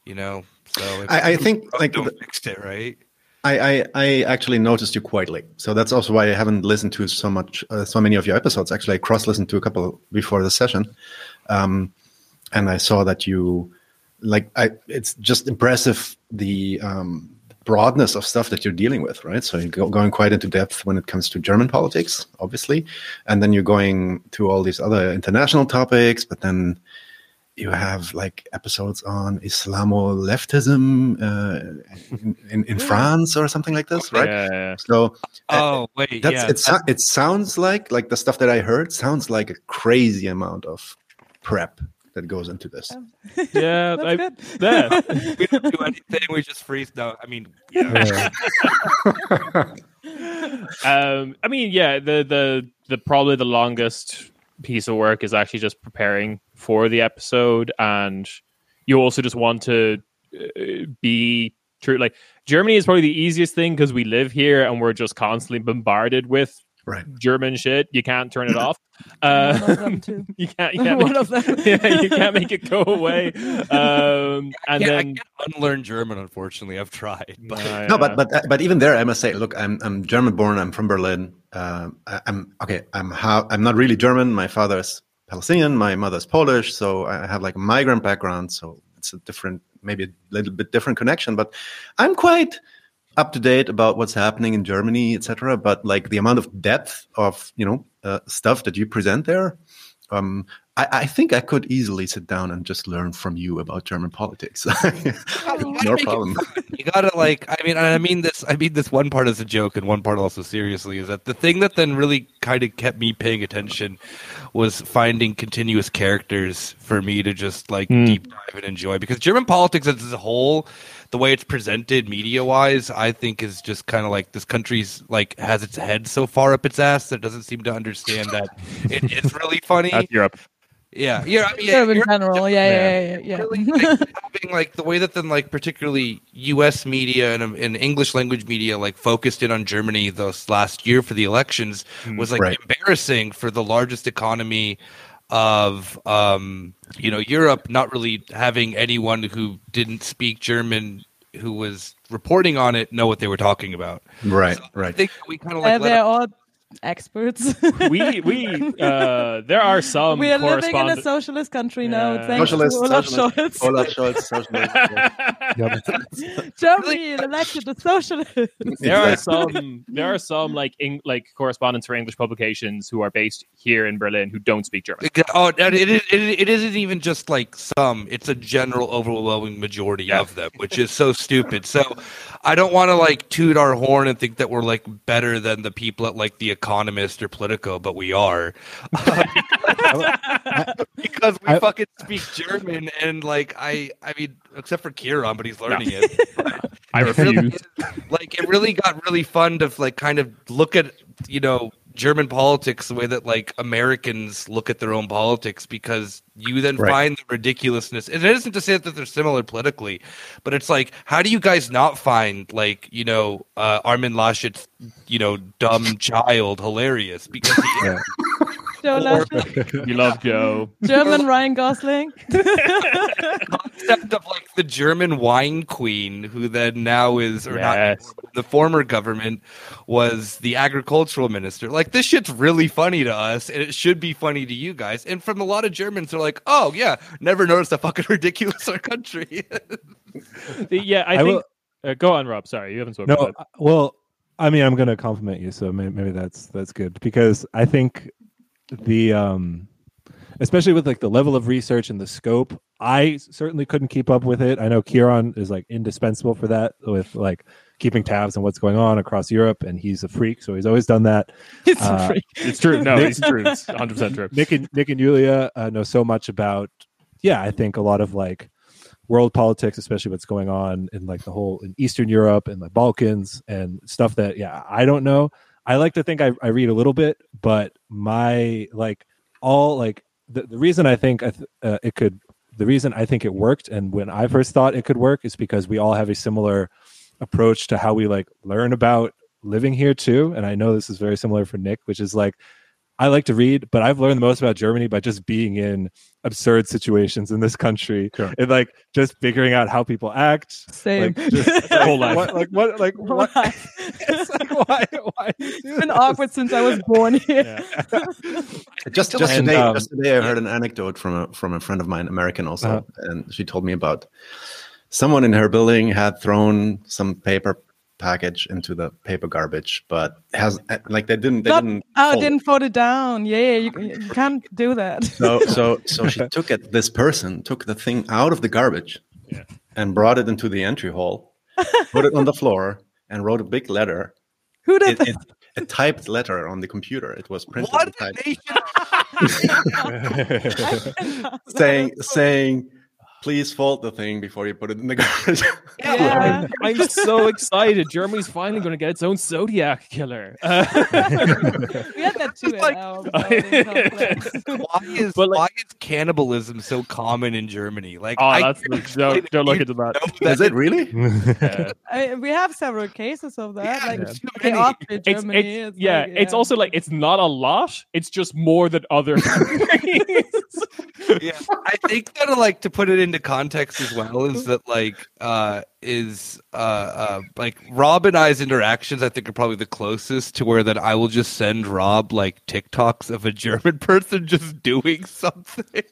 you know. So I, I think like the, fixed it right. I, I, I actually noticed you quite late, so that's also why I haven't listened to so much, uh, so many of your episodes. Actually, I cross listened to a couple before the session, um, and I saw that you like I, it's just impressive the um, broadness of stuff that you're dealing with, right? So you're go, going quite into depth when it comes to German politics, obviously, and then you're going to all these other international topics, but then you have like episodes on Islamo leftism uh, in, in, in, France or something like this, right? Yeah, yeah. So, oh wait, that's yeah, it. That's... It sounds like like the stuff that I heard sounds like a crazy amount of prep that goes into this. Yeah, I, yeah. we don't do anything. We just freeze. No, I mean, yeah. um, I mean, yeah. The the the probably the longest piece of work is actually just preparing for the episode, and you also just want to uh, be true. Like Germany is probably the easiest thing because we live here and we're just constantly bombarded with right. German shit. You can't turn it off. Uh, you can't. You can't One make, of them. yeah, you can't make it go away. Um, and I then I can't unlearn German. Unfortunately, I've tried. But Uh, No, yeah. but but but even there, I must say, look, I'm I'm German born. I'm from Berlin. Um, I, I'm okay. I'm how I'm not really German. My father is Palestinian. My mother's Polish. So I have like a migrant background. So it's a different, maybe a little bit different connection. But I'm quite up to date about what's happening in Germany, etc. But like the amount of depth of you know uh, stuff that you present there, um, I, I think I could easily sit down and just learn from you about German politics. no problem. you gotta like i mean i mean this i mean this one part as a joke and one part also seriously is that the thing that then really kind of kept me paying attention was finding continuous characters for me to just like Hmm. deep dive and enjoy because german politics as a whole the way it's presented media wise i think is just kind of like this country's like has its head so far up its ass that it doesn't seem to understand that it is really funny that's Europe. yeah yeah I mean, yeah, Europe in Europe- general. Yeah, yeah, yeah, yeah. really like, having like the way that then like particularly U.S. media and, um, and English language media like focused in on Germany this last year for the elections was like Right. embarrassing for the largest economy of um you know Europe not really having anyone who didn't speak German who was reporting on it know what they were talking about. Right, I right. think we kind of like let they're all experts. We we uh, there are some we are living in a socialist country now. Thanks Socialist, to Olaf socialist, Scholz. Olaf Scholz, socialist. Germany elected a socialist. there are some there are some like in, like correspondents for English publications who are based here in Berlin who don't speak German. Oh, and it, is, it, it isn't even just like some; it's a general, overwhelming majority Yeah. of them, which is so stupid. So, I don't want to like toot our horn and think that we're like better than the people at like The Economist or Politico, but we are because we I- fucking speak German. And like, I, I mean, except for Kieran, but he's learning it. I It really refuse. like it really got really fun to like kind of look at you know German politics the way that like Americans look at their own politics because you then Right. find the ridiculousness. And it isn't to say that they're similar politically, but it's like how do you guys not find like you know uh, Armin Laschet's you know dumb child hilarious because he is. Joe Laschet, You love Joe. German Ryan Gosling. concept of like the German wine queen, who then now is, or not, Yes. anymore, the former government was the agricultural minister. Like this shit's really funny to us, and it should be funny to you guys. And from a lot of Germans, they're like, "Oh yeah, never noticed how fucking ridiculous our country." is." Yeah, I, I think. will- uh, go on, Rob. Sorry, you haven't spoken. No, uh, well, I mean, I'm going to compliment you, so maybe, maybe that's that's good because I think the um, especially with like the level of research and the scope, I certainly couldn't keep up with it. I know Kieran is like indispensable for that with like keeping tabs on what's going on across Europe, and he's a freak, so he's always done that. He's a Uh, freak. It's true. No, it's true. It's 100 percent true. Nick and Nick and Julia uh, know so much about, yeah, I think a lot of like world politics, especially what's going on in like the whole in Eastern Europe and the Balkans and stuff that, yeah, I don't know. I like to think I, I read a little bit, but my like all like the, the reason I think uh, it could, the reason I think it worked, and when I first thought it could work, is because we all have a similar approach to how we like learn about living here too. And I know this is very similar for Nick, which is like I like to read, but I've learned the most about Germany by just being in absurd situations in this country Sure. and like just figuring out how people act. Same. Like, just, Whole life. What, like what? Like what? Why? it's like why? Why? do you do It's been this? awkward since I was born here. Just just And, today, um, just today, I heard an anecdote from a from a friend of mine, American also, Uh-huh. and she told me about someone in her building had thrown some paper package into the paper garbage, but has like they didn't they Not- didn't Oh, fold didn't fold it down. Yeah, yeah, you, you can't do that. so so so she took it this person took the thing out of the garbage Yeah. and brought it into the entry hall put it on the floor and wrote a big letter Who did it, it, a typed letter on the computer it was printed What and nation? saying saying please fold the thing before you put it in the garbage Yeah. I'm so excited. Germany's finally going to get its own Zodiac killer. Uh, we had that too in Like- our voting complex. Why is like- why is cannibalism so common in Germany? Like, oh, I that's guarantee don't, don't look into that. know it really Yeah. I, we have several cases of that. Yeah, like there's too in many. Austria, It's, Germany. it's, it's yeah, like, it's also like it's not a lot. It's just more than other countries. yeah, I think that like to put it into context as well is that like uh is uh uh like Rob and I's interactions I think are probably the closest to where that I will just send Rob like TikToks of a German person just doing something.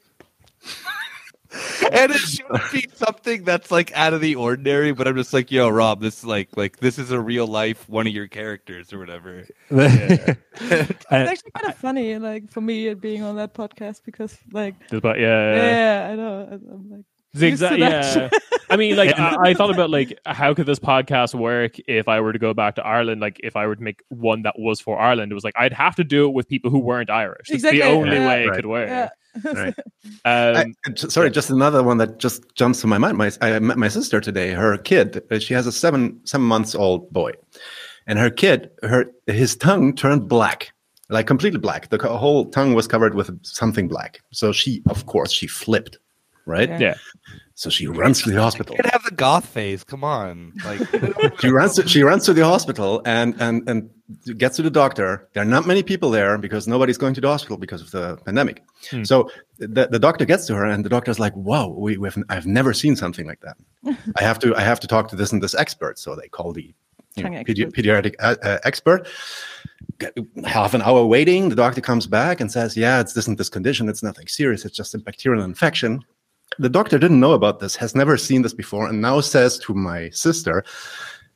and it should be something that's like out of the ordinary, but I'm just like, yo, Rob, this is like like this is a real life one of your characters or whatever. It's And- actually kind of funny, like for me it being on that podcast because, like, but yeah, yeah, yeah. I know. I'm like, The used to exact, that yeah. I mean, like, I, I thought about like how could this podcast work if I were to go back to Ireland? Like, if I were to make one that was for Ireland, it was like I'd have to do it with people who weren't Irish. It's Exactly, the only yeah. way it could work. yeah. right Um, I- j- sorry, just another one that just jumps to my mind. My, I met my sister today. Her kid, uh, she has a seven seven months old boy, and her kid, her his tongue turned black, like completely black. The whole tongue was covered with something black. So she, of course, she flipped, right? Yeah. yeah. So she runs to the hospital. You could have the goth phase. Come on, like She runs to, she runs to the hospital and and and gets to the doctor. There are not many people there because nobody's going to the hospital because of the pandemic. Hmm. So the, the doctor gets to her and the doctor's like, "Wow, we, we've I've never seen something like that. I have to I have to talk to this and this expert." So they call the you know, pedi- pediatric uh, uh, expert. Get- Half an hour waiting, the doctor comes back and says, "Yeah, it's this and this condition. It's nothing serious. It's just a bacterial infection." The doctor didn't know about this, has never seen this before, and now says to my sister,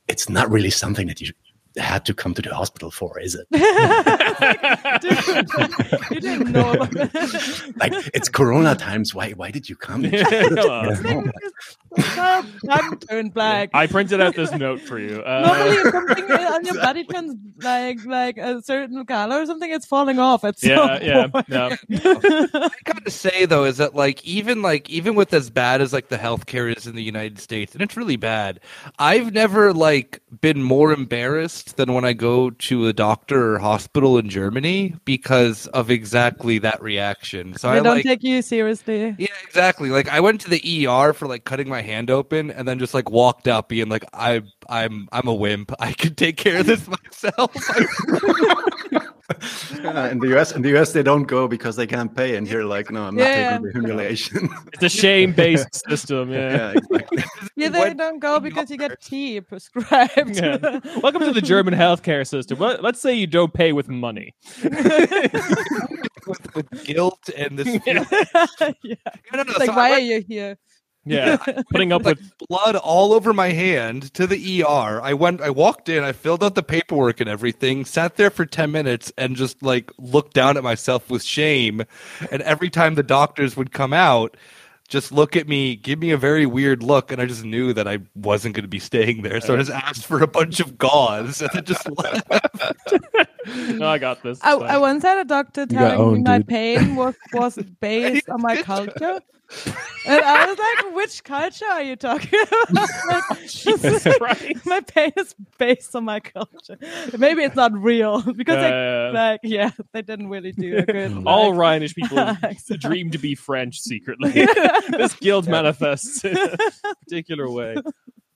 "It's not really something that you had to come to the hospital for, is it? Dude, you didn't know about that. Like it's Corona times. Why? Why did you come? Hello. Stop, turned black. I printed out this note for you. Normally, Uh, if something on your body turns like like a certain color or something, it's falling off. At yeah, some yeah, point. yeah. I gotta say though is that like even like even with as bad as like the healthcare is in the United States, and it's really bad. I've never like been more embarrassed than when I go to a doctor or hospital in Germany because of exactly that reaction. So they I don't like take you seriously. yeah, exactly. Like I went to the ER for like cutting my hand open, and then just like walked out being like, "I, I'm, I'm a wimp. I can take care of this myself." Yeah, in the US, in the US, they don't go because they can't pay, and here, like, no, I'm not Yeah. taking the humiliation. It's a shame-based system. Yeah. yeah, exactly. Yeah, they What- don't go because you get tea prescribed. Yeah. Welcome to the German healthcare system. Let, let's say you don't pay with money. with, with guilt and this. yeah. No, no, no. It's like, so I why are you here? Yeah, putting up like with blood all over my hand to the ER. I went, I walked in, I filled out the paperwork and everything, sat there for 10 minutes and just like looked down at myself with shame. And every time the doctors would come out, just look at me, give me a very weird look, and I just knew that I wasn't going to be staying there. So I just asked for a bunch of gauze and then just left. no, I got this. I, I once had a doctor got telling me my dude. pain was, was based on my culture. And I was like, which culture are you talking about? like, this is like, Christ. my pain is based on my culture. Maybe it's not real because Yeah, they, yeah, yeah. like, yeah, they didn't really do a good. All like- Rhinish people Exactly. dream to be French secretly. this guild manifests in a particular way.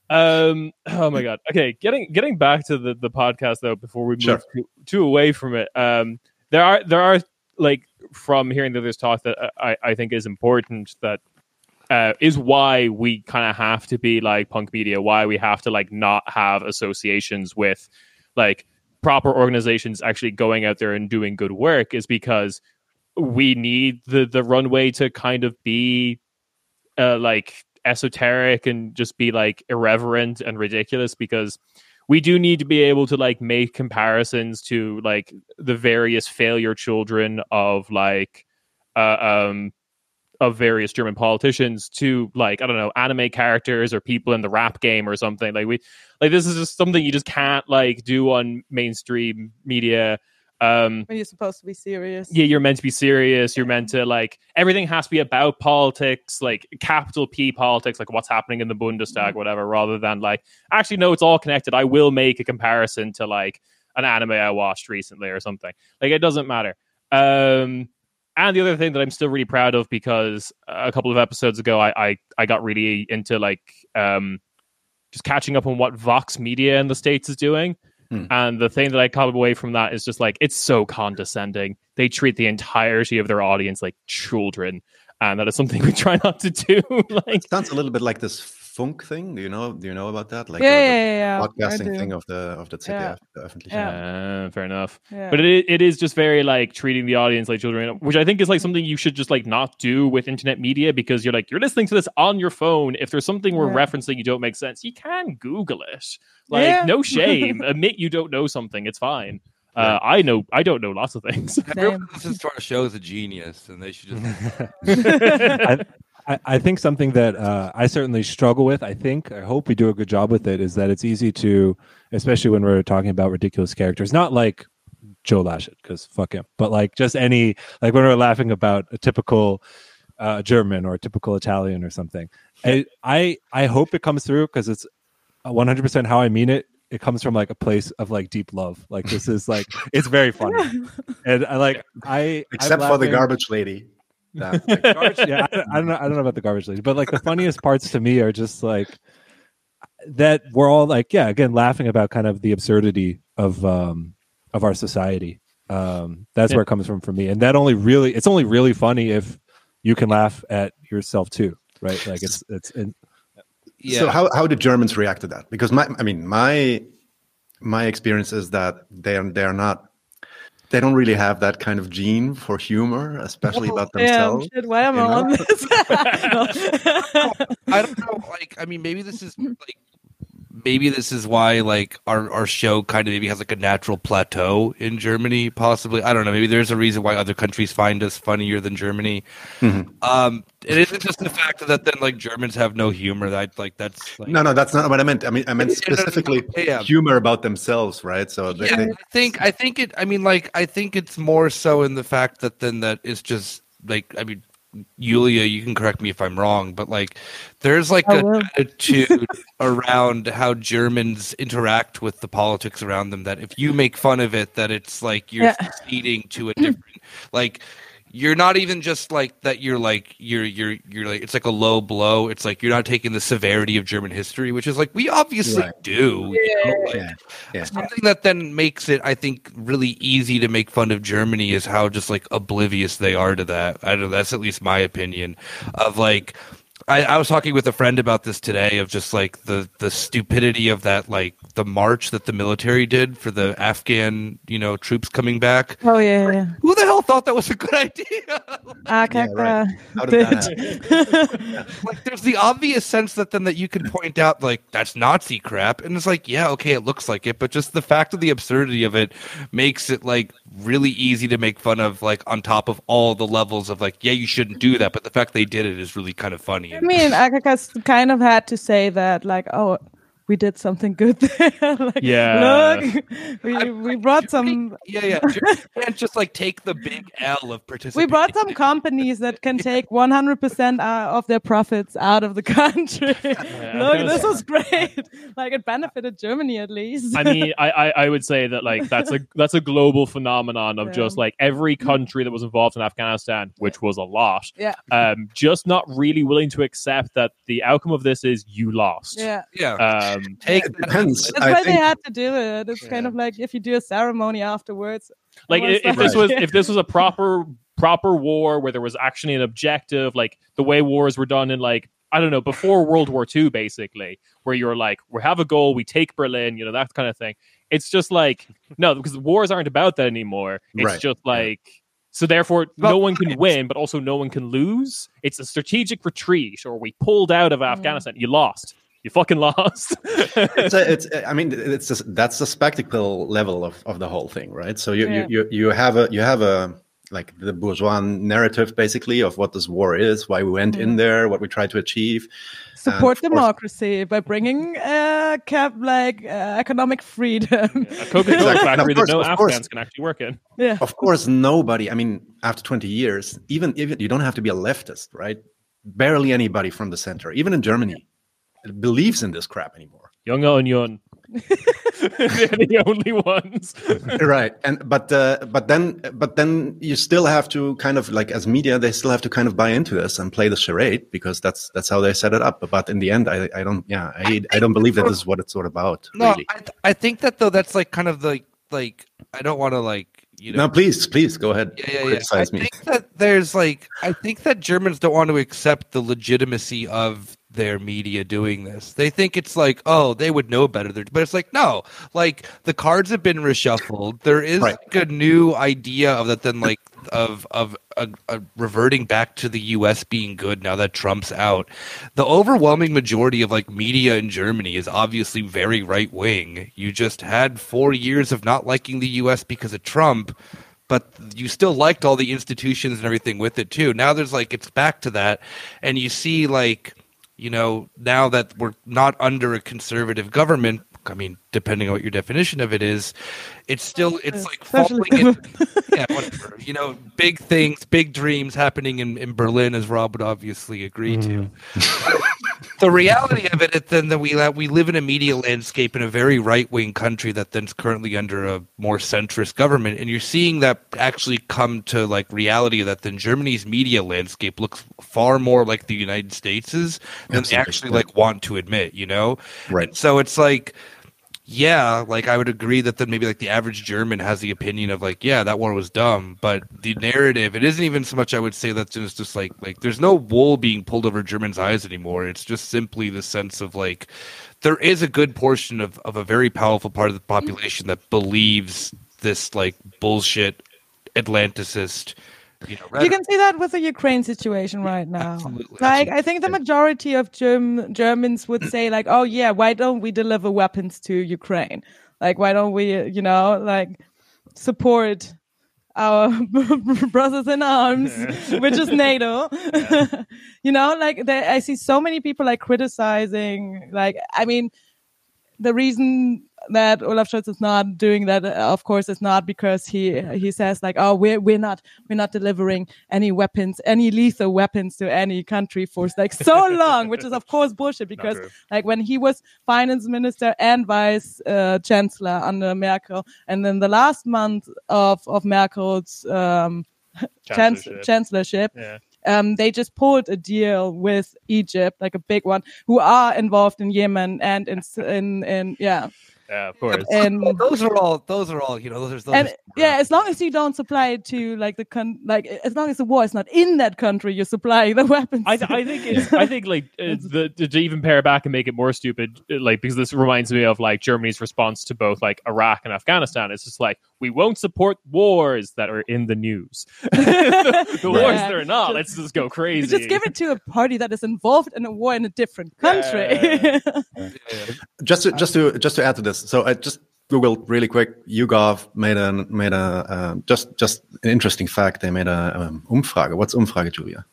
Um. Oh my god. Okay. Getting getting back to the the podcast though, before we move Sure. too, too away from it. Um. There are there are like from hearing the others talk that I I think is important that uh, is why we kind of have to be like punk media, why we have to like not have associations with like proper organizations actually going out there and doing good work is because we need the the runway to kind of be uh, like esoteric and just be like irreverent and ridiculous because we do need to be able to like make comparisons to like the various failure children of like uh, um of various German politicians to like I don't know anime characters or people in the rap game or something. Like we like this is just something you just can't like do on mainstream media um when you're supposed to be serious. Yeah you're meant to be serious. You're meant to like everything has to be about politics like capital p politics like what's happening in the bundestag Mm-hmm. whatever rather than like actually no it's all connected. I will make a comparison to like an anime i watched recently or something. Like it doesn't matter. Um and the other thing that i'm still really proud of because a couple of episodes ago i i, I got really into like um just catching up on what vox media in the states is doing Hmm. and the thing that I come away from that is just like it's so condescending. They treat the entirety of their audience like children, and that is something we try not to do. like, It sounds a little bit like this funk thing. Do you know? Do you know about that? Like yeah, the- the yeah, yeah, yeah. Podcasting thing of the of the Yeah. ZDF, the öffentliche. Yeah. uh, fair enough. Yeah. But it it is just very like treating the audience like children, which I think is like something you should just like not do with internet media because you're like you're listening to this on your phone. If there's something we're Yeah. referencing you don't make sense, you can Google it. Like Yeah. no shame. Admit you don't know something. It's fine. Uh, I know I don't know lots of things. Everyone who listens to our show is a genius, and they should just. I, I, I think something that uh, I certainly struggle with. I think I hope we do a good job with it. Is that it's easy to, especially when we're talking about ridiculous characters, not like Joe Laschet because fuck him, but like just any like when we're laughing about a typical uh, German or a typical Italian or something. I I, I hope it comes through because it's one hundred percent how I mean it. It comes from like a place of like deep love. Like this is like it's very funny, and I like I Except for the garbage lady. That, like, garbage, yeah, I, don't- I don't know. I don't know about the garbage lady, but like the funniest parts to me are just like that. We're all like, yeah, again, laughing about kind of the absurdity of um of our society. Um, that's Yeah. where it comes from for me, and that only really it's only really funny if you can laugh at yourself too, right? Like it's it's and Yeah. So how how do Germans react to that? Because my I mean my my experience is that they're they're not they don't really have that kind of gene for humor, especially oh, about Damn, themselves. shit, why am I know? on this? I don't know. Like, I mean, maybe this is like, maybe this is why like our our show kind of maybe has like a natural plateau in Germany. Possibly, I don't know. Maybe there's a reason why other countries find us funnier than Germany. Mhm. Um, it isn't just the fact that then like Germans have no humor. That like that's like, No, no, that's not what I meant. I mean, I meant specifically yeah. humor about themselves, right? So they, yeah, they, I think I think it. I mean, like I think it's more so in the fact that then that it's just like I mean, Julia, you can correct me if I'm wrong, but like there's like I an attitude around how Germans interact with the politics around them that if you make fun of it, that it's like you're Yeah. succeeding to a different like. You're not even just like that. You're like you're you're you're like it's like a low blow. It's like you're not taking the severity of German history, which is like we obviously Right. do. you know, like- yeah, yeah. Something that then makes it, I think, really easy to make fun of Germany is how just like oblivious they are to that. I don't know. That's at least my opinion. Of like, I, I was talking with a friend about this today. Of just like the the stupidity of that, like the march that the military did for the Afghan, you know, troops coming back. oh yeah, yeah. Who the hell thought that was a good idea? Ah, Yeah, caca. right. How did that bitch. like there's the obvious sense that then that you can point out like that's Nazi crap, and it's like yeah, okay, it looks like it, but just the fact of the absurdity of it makes it like really easy to make fun of, like on top of all the levels of like yeah, you shouldn't do that, but the fact they did it is really kind of funny. I mean, AKK's kind of had to say that, like, oh, we did something good there. like, Yeah. look, we we brought some. yeah, yeah, you can't just like take the big L of participation. We brought some companies that can take 100% uh, of their profits out of the country. Look, this was great. Like it benefited Germany at least. I mean, I, I I would say that like that's a that's a global phenomenon of Yeah. just like every country that was involved in Afghanistan, which was a lot, yeah, um, just not really willing to accept that the outcome of this is you lost. yeah. yeah, Um, take It depends. That's I why they had to do it. It's kind of like if you do a ceremony afterwards. like if, if this was if this was a proper proper war where there was actually an objective, like the way wars were done in like I don't know before World War II, basically, where you're like we have a goal, we take Berlin, you know that kind of thing. It's just like no, because wars aren't about that anymore. It's Right. just like. So therefore, Well, no one can win, but also no one can lose. It's a strategic retreat, or we pulled out of Mm. Afghanistan. You lost. You fucking lost. it's, a, it's I mean it's just, that's the spectacle level of, of the whole thing, right? So you, yeah. you you you have a you have a like the bourgeois narrative basically of what this war is, why we went mm. in there, what we tried to achieve. Support democracy course, by bringing uh, cap like uh, economic freedom. Yeah, a Coca-Cola factory course, that no Afghans course, can actually work in. Yeah, of course, nobody. I mean, after twenty years, even even you don't have to be a leftist, right? Barely anybody from the center, even in Germany, believes in this crap anymore. Junge Union. They're the only ones. right. And but uh, but then but then you still have to kind of like as media they still have to kind of buy into this and play the charade because that's that's how they set it up. But in the end I, I don't yeah, I I don't believe that this is what it's all about. No, really. I, I think that though that's like kind of the like I don't want to like you know. No, please, please go ahead. Yeah, yeah, yeah. I me. think that there's like I think that Germans don't want to accept the legitimacy of their media doing this. They think it's like, oh, they would know better. But it's like, no, like the cards have been reshuffled. There is right. like a new idea of that, then like of of a, a reverting back to the U.S. being good now that Trump's out. The overwhelming majority of like media in Germany is obviously very right wing. You just had four years of not liking the U.S. because of Trump but you still liked all the institutions and everything with it too. Now there's like it's back to that, and you see like you know, now that we're not under a conservative government, I mean, depending on what your definition of it is, it's still it's like falling in, yeah, whatever. You know, big things, big dreams happening in, in Berlin, as Rob would obviously agree mm. to. Mm-hmm. the reality of it is then that we we live in a media landscape in a very right wing country that then's currently under a more centrist government, and you're seeing that actually come to like reality that then Germany's media landscape looks far more like the United States's than Absolutely. they actually like want to admit. You know, right? And so it's like yeah, like I would agree that then maybe like the average German has the opinion of like, yeah, that one was dumb, but the narrative, it isn't even so much I would say that it's just like like there's no wool being pulled over Germans' eyes anymore. It's just simply the sense of like there is a good portion of, of a very powerful part of the population that believes this like bullshit Atlanticist you, know, you can see that with the Ukraine situation right now. Absolutely, like, absolutely. I think the majority of Germ- Germans would say, like, "Oh yeah, why don't we deliver weapons to Ukraine? Like, why don't we, you know, like support our brothers in arms, which is NATO. Yeah. you know, like they, I see so many people like criticizing. Like, I mean, the reason that Olaf Scholz is not doing that, uh, of course, is not because he he says like, oh, we're we're not we're not delivering any weapons, any lethal weapons to any country for like so long, which is of course bullshit. Because like when he was finance minister and vice uh, chancellor under Merkel, and then the last month of of Merkel's um, chancellorship, chancellorship yeah um, they just pulled a deal with Egypt, like a big one, who are involved in Yemen and in in, in yeah. Yeah, of course. And those are all those are all you know those are those and, yeah, as long as you don't supply it to like the con like as long as the war is not in that country, you're supplying the weapons. I, I think it's I think like uh, the to even pare back and make it more stupid, uh, like because this reminds me of like Germany's response to both like Iraq and Afghanistan. It's just like we won't support wars that are in the news. the, the yeah. wars that are not. Just, let's just go crazy. Just give it to a party that is involved in a war in a different country. Yeah. just to just to just to add to this, so I just googled really quick. YouGov made a made a uh, just just an interesting fact. They made a um, Umfrage. What's Umfrage, Julia?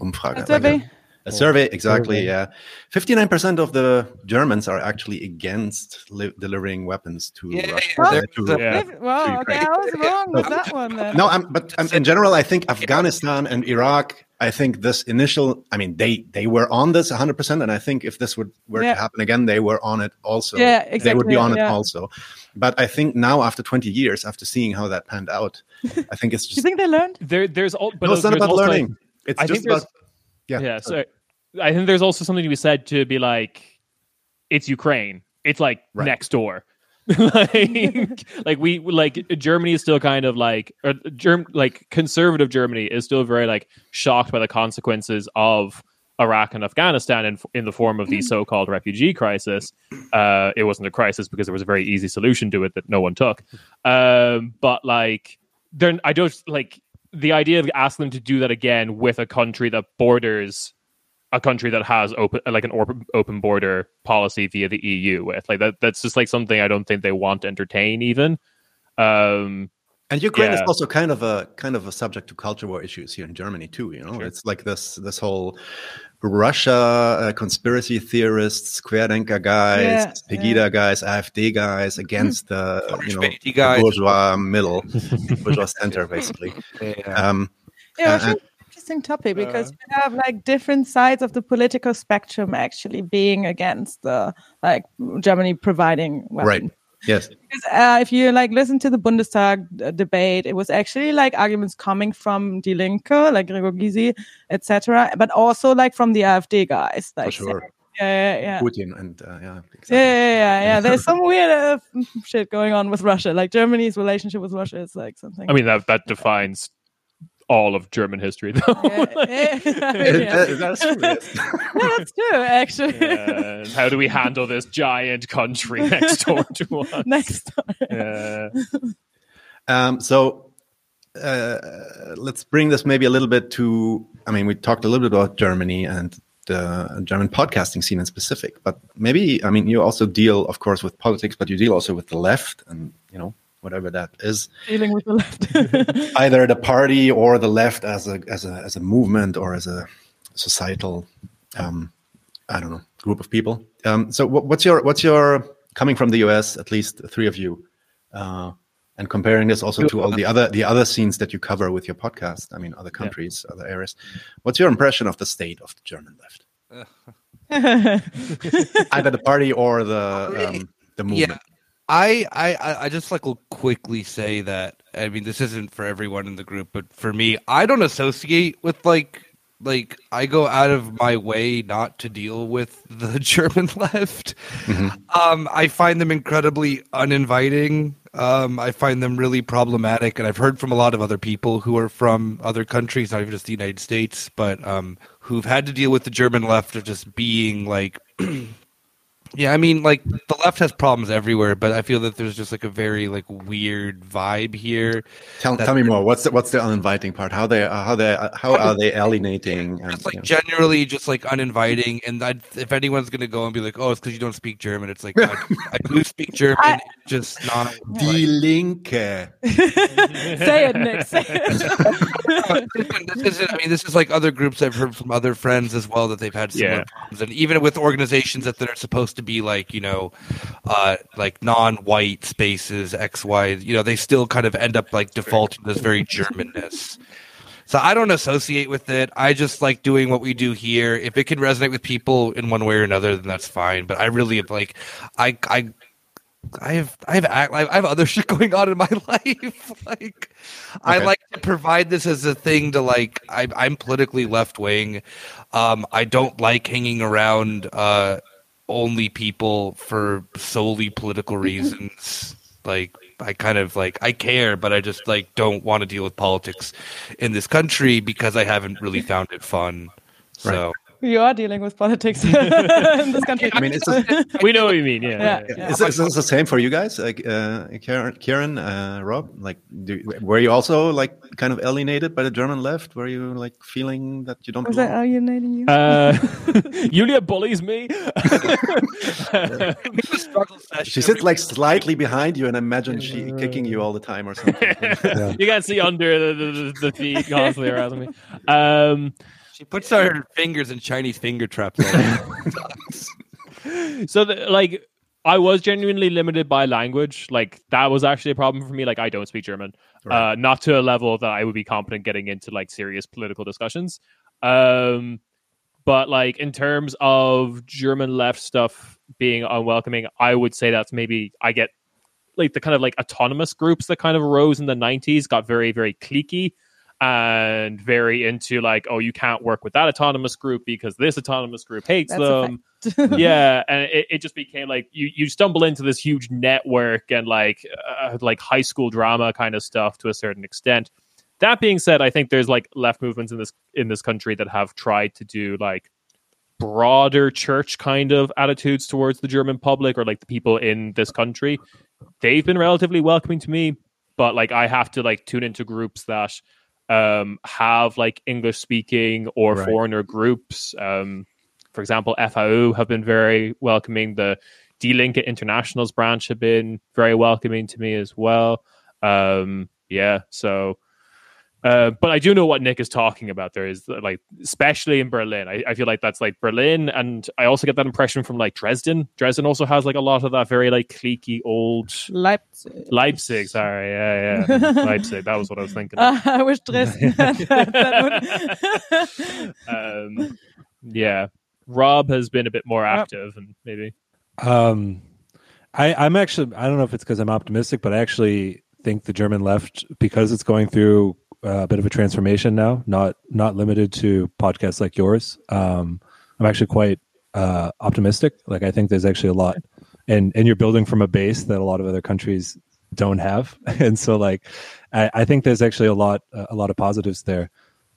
Umfrage. Like a, a survey, exactly. Survey. Yeah, fifty-nine percent of the Germans are actually against li- delivering weapons to yeah, Russia. Yeah, to, yeah. Well, okay, I was wrong with that one. Then. No, I'm, but um, in general, I think Afghanistan and Iraq I think this initial, I mean, they they were on this 100%, and I think if this would were yeah. to happen again, they were on it also. Yeah, exactly. They would be on yeah. it also. But I think now, after 20 years, after seeing how that panned out, I think it's just. you think they learned? There, there's all. But no, it's not about learning. it's I just about. Yeah. Yeah. So I think there's also something to be said to be like, it's Ukraine. It's like right. next door. like like we like Germany is still kind of like or Germ like conservative Germany is still very like shocked by the consequences of Iraq and Afghanistan in in the form of the mm. so-called refugee crisis. Uh, it wasn't a crisis because there was a very easy solution to it that no one took. Um, but like then I don't like the idea of asking them to do that again with a country that borders a country that has open like an open open border policy via the EU with like that that's just like something I don't think they want to entertain even. Um, and Ukraine yeah. is also kind of a kind of a subject to culture war issues here in Germany too. You know, sure. it's like this this whole Russia uh, conspiracy theorists, Querdenker guys, yeah, Pegida yeah. guys, AfD guys against the you know the bourgeois middle, bourgeois center, basically. Yeah. Um, yeah, interesting topic because uh, you have like different sides of the political spectrum actually being against the like Germany providing weapons. Right. Yes. Because, uh, if you like listen to the Bundestag uh, debate, it was actually like arguments coming from Die Linke, like Gregor Gysi, etc., but also like from the AfD guys. Like, For sure. Yeah, yeah, yeah. Putin and uh, yeah, exactly. yeah, yeah, yeah, yeah. There's some weird uh, shit going on with Russia. Like Germany's relationship with Russia is like something. I mean, that that defines all of German history, though. Yeah, yeah, yeah. that's, true, that's true, actually. how do we handle this giant country next door to us? Next door. Um, so uh, let's bring this maybe a little bit to. I mean, we talked a little bit about Germany and the German podcasting scene in specific, but maybe I mean you also deal, of course, with politics, but you deal also with the left and you know whatever that is. Dealing with the left, either the party or the left as a as a as a movement or as a societal, um, I don't know, group of people. Um, so what's your what's your coming from the US? At least three of you. Uh, and comparing this also to all the other the other scenes that you cover with your podcast i mean other countries yeah. other areas what's your impression of the state of the german left either the party or the um, the movement yeah. I, I I just like will quickly say that I mean this isn't for everyone in the group, but for me, I don't associate with like like I go out of my way not to deal with the German left. Mm-hmm. Um, I find them incredibly uninviting. Um, I find them really problematic, and I've heard from a lot of other people who are from other countries, not even just the United States, but um, who've had to deal with the German left of just being like Yeah, I mean, like the left has problems everywhere, but I feel that there's just like a very like weird vibe here. Tell, tell me more. What's the, what's the uninviting part? How they how they how are they alienating? And, like you know. generally just like uninviting. And I'd, if anyone's gonna go and be like, oh, it's because you don't speak German. It's like I, I do speak German, I, just not. Die Linke. say it, Nick. Say it. this is, I mean, this is like other groups I've heard from other friends as well that they've had similar yeah. problems, and even with organizations that they're supposed to be like you know uh like non-white spaces x y you know they still kind of end up like defaulting this very germanness so i don't associate with it i just like doing what we do here if it can resonate with people in one way or another then that's fine but i really like i i I have I have I have other shit going on in my life. like okay. I like to provide this as a thing to like I, I'm politically left wing. Um, I don't like hanging around uh, only people for solely political reasons. like I kind of like I care, but I just like don't want to deal with politics in this country because I haven't really found it fun. So you are dealing with politics in this country. I mean, it's a, we know what you mean. Yeah. yeah. yeah. Is, is, this the same for you guys, like uh, Karen, Kieran, uh, Rob? Like, do, were you also like kind of alienated by the German left? Were you like feeling that you don't? Was belong? that alienating you? Uh, Julia bullies me. she sits like slightly behind you, and imagine she kicking you all the time or something. Yeah. You can't see under the, the, the feet constantly around me. Um, she puts her fingers in Chinese finger traps. so, the, like, I was genuinely limited by language. Like, that was actually a problem for me. Like, I don't speak German, right. uh, not to a level that I would be competent getting into like serious political discussions. Um, but like in terms of German left stuff being unwelcoming, I would say that's maybe I get like the kind of like autonomous groups that kind of arose in the 90s got very very cliquey and very into like, oh, you can't work with that autonomous group because this autonomous group hates That's them. yeah, and it, it just became like you you stumble into this huge network and like uh, like high school drama kind of stuff to a certain extent. That being said, I think there's like left movements in this in this country that have tried to do like broader church kind of attitudes towards the German public or like the people in this country. They've been relatively welcoming to me, but like I have to like tune into groups that um, have like English speaking or right. foreigner groups. Um, for example, FAU have been very welcoming. The Die Linke Internationals branch have been very welcoming to me as well. Um, yeah, so uh, but I do know what Nick is talking about. There is like, especially in Berlin, I, I, feel like that's like Berlin, and I also get that impression from like Dresden. Dresden also has like a lot of that very like cliquey old Leipzig. Leipzig, sorry, yeah, yeah, Leipzig. That was what I was thinking. Uh, I wish Dresden um, yeah, Rob has been a bit more active, and maybe. Um, I, I'm actually. I don't know if it's because I'm optimistic, but I actually think the German left because it's going through a bit of a transformation now, not not limited to podcasts like yours. Um, I'm actually quite uh, optimistic. Like I think there's actually a lot, and and you're building from a base that a lot of other countries don't have, and so like I, I think there's actually a lot a lot of positives there.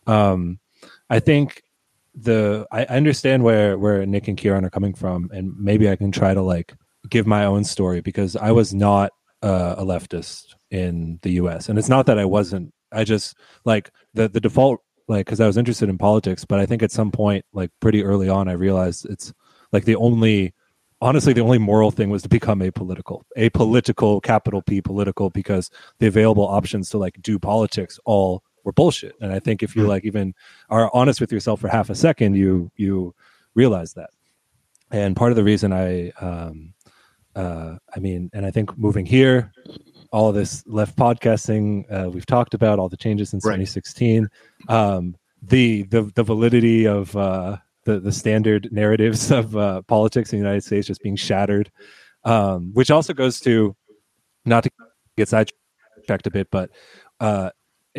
Um, I think the I understand where where Nick and Kieran are coming from, and maybe I can try to like give my own story because I was not uh, a leftist in the U.S. and it's not that I wasn't I just like the the default like because I was interested in politics, but I think at some point, like pretty early on, I realized it's like the only honestly the only moral thing was to become apolitical a political capital p political because the available options to like do politics all were bullshit and i think if you hmm. like even are honest with yourself for half a second you you realize that and part of the reason i um uh i mean and i think moving here all this left podcasting uh, we've talked about all the changes since right. 2016 um, the, the the validity of uh, the the standard narratives of uh, politics in the united states just being shattered um, which also goes to not to get sidetracked a bit but uh,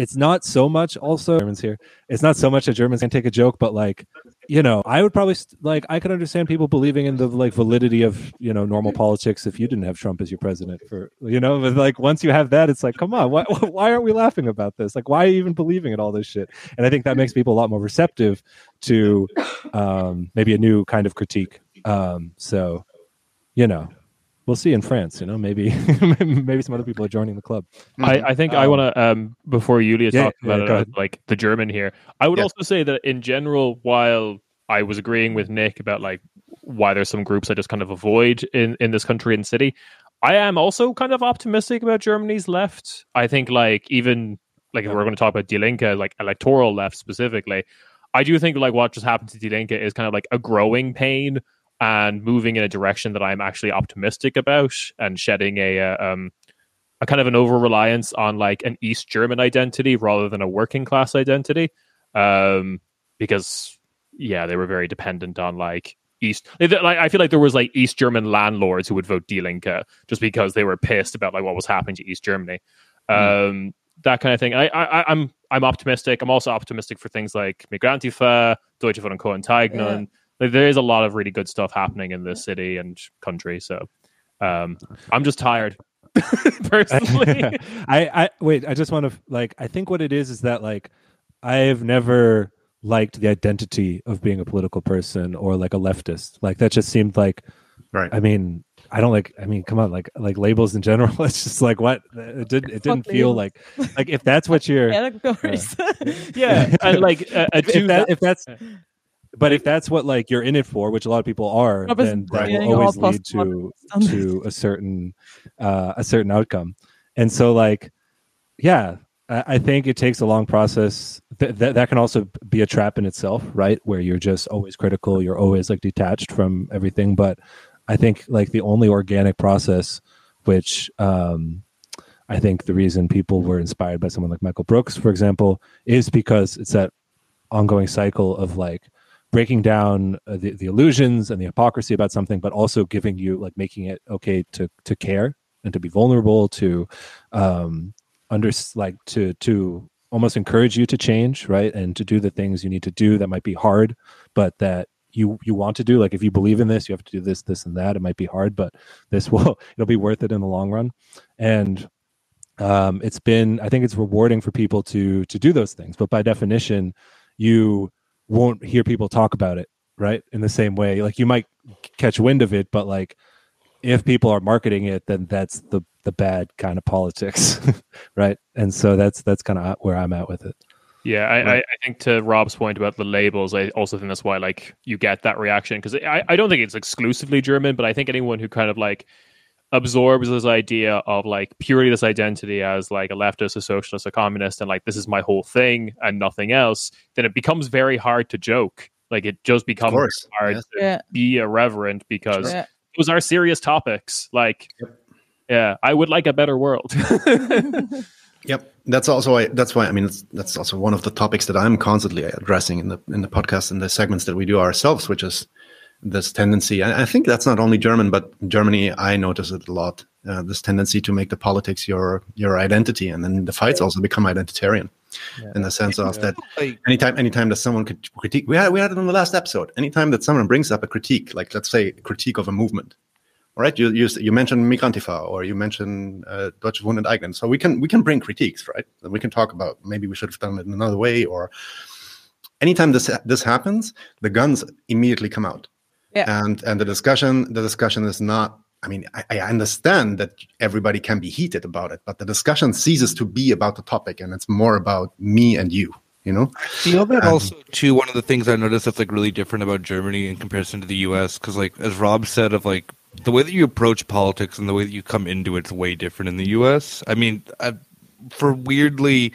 it's not so much also Germans here. It's not so much that Germans can take a joke, but like, you know, I would probably st- like I could understand people believing in the like validity of you know normal politics if you didn't have Trump as your president for you know, but like once you have that, it's like, come on, why why aren't we laughing about this? Like, why are you even believing in all this shit? And I think that makes people a lot more receptive to um, maybe a new kind of critique. Um, so, you know, we'll see in France. You know, maybe maybe some other people are joining the club. I, I think um, I want to um, before Julia yeah, talks about yeah, it, like the German here. I would yeah. also say that in general, while I was agreeing with Nick about like why there's some groups I just kind of avoid in in this country and city. I am also kind of optimistic about Germany's left. I think like even like if we're going to talk about Die Linke, like electoral left specifically, I do think like what just happened to Die Linke is kind of like a growing pain and moving in a direction that I'm actually optimistic about and shedding a uh, um, a kind of an over reliance on like an East German identity rather than a working class identity. Um, because yeah, they were very dependent on like East. Like I feel like there was like East German landlords who would vote Die Linke just because they were pissed about like what was happening to East Germany. Mm. Um, that kind of thing. I, I, I'm I'm optimistic. I'm also optimistic for things like Migrantifa, Deutsche Wohnen Co. Enteignen. Yeah like, there is a lot of really good stuff happening in this city and country. So um, I'm just tired. personally. I, I wait i just want to like i think what it is is that like i've never liked the identity of being a political person or like a leftist. Like that just seemed like right. I mean i don't like i mean come on like like labels in general it's just like what? It didn't it didn't feel like like if that's what you're yeah, uh, yeah. And like uh, if, if, that, if that's but if that's what like you're in it for, which a lot of people are, then that will always lead to to a certain uh, a certain outcome. And so, like, yeah, I, I think it takes a long process. Th- that that can also be a trap in itself, right? Where you're just always critical, you're always like detached from everything. But I think like the only organic process, which um, I think the reason people were inspired by someone like Michael Brooks, for example, is because it's that ongoing cycle of like breaking down uh, the, the illusions and the hypocrisy about something but also giving you like making it okay to to care and to be vulnerable to um under like to to almost encourage you to change right and to do the things you need to do that might be hard but that you you want to do. Like if you believe in this you have to do this this and that. It might be hard but this will it'll be worth it in the long run. And um it's been i think it's rewarding for people to to do those things. But by definition you won't hear people talk about it right? In the same way like you might catch wind of it but like if people are marketing it then that's the the bad kind of politics right? And so that's that's kind of where i'm at with it. Yeah, I, right. I, I, think to Rob's point about the labels, I also think that's why like you get that reaction because I, I don't think it's exclusively German, but I think anyone who kind of like absorbs this idea of like purely this identity as like a leftist, a socialist, a communist, and like this is my whole thing and nothing else, then it becomes very hard to joke. Like it just becomes hard yes. to yeah. be irreverent because sure. those are serious topics. Like, yep. yeah, I would like a better world. Yep, that's also why. That's why I mean that's also one of the topics that I'm constantly addressing in the in the podcast and the segments that we do ourselves, which is this tendency. I think that's not only German, but Germany. I notice it a lot. Uh, this tendency to make the politics your your identity, and then the fights also become identitarian, yeah. in the sense of that anytime anytime that someone could critique, we had we had it in the last episode. Anytime that someone brings up a critique, like let's say critique of a movement, right? You you, you mentioned Migrantifa or you mentioned uh, Deutsche Wohnen enteignen. So we can we can bring critiques, right? And we can talk about maybe we should have done it in another way. Or anytime this this happens, the guns immediately come out. Yeah. And and the discussion the discussion is not. I mean, I, I understand that everybody can be heated about it, but the discussion ceases to be about the topic, and it's more about me and you you know i feel that um, also too one of the things i noticed that's like really different about germany in comparison to the us because like as rob said of like the way that you approach politics and the way that you come into it's way different in the U.S. I mean, I, for weirdly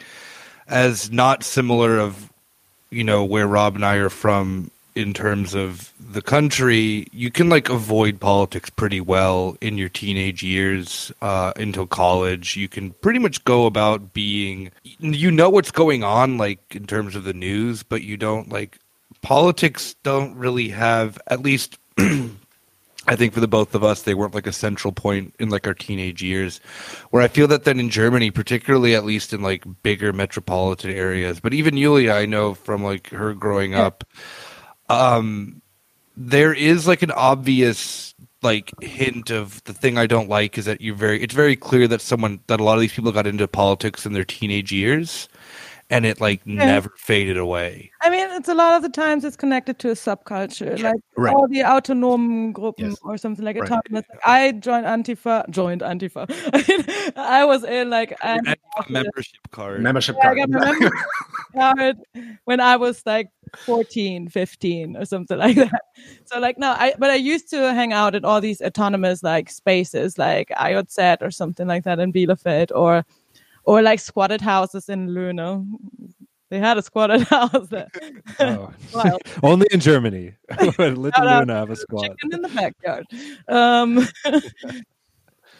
as not similar of you know where Rob and I are from in terms of the country, you can like avoid politics pretty well in your teenage years uh, until college. You can pretty much go about being, you know what's going on, like in terms of the news, but you don't like politics. Don't really have at least I think for the both of us, they weren't like a central point in like our teenage years. Where I feel that then in Germany, particularly at least in like bigger metropolitan areas, but even Julia, I know from like her growing up, um, there is like an obvious like hint of the thing I don't like is that you're very. It's very clear that someone that a lot of these people got into politics in their teenage years and it like yeah. never faded away. I mean, it's a lot of the times it's connected to a subculture, yeah. like right. all the autonom gruppen yes. or something like right. autonomous. I joined Antifa, joined Antifa. I was in like an membership card. Membership yeah, card. I got my membership card when I was like 14, 15 or something like that. So like no, I but I used to hang out at all these autonomous like spaces like IOZ or something like that in Bielefeld or or like squatted houses in Luna. They had a squatted house there. Oh. Only in Germany. Little Luna have a squat. Chicken in the backyard. Um,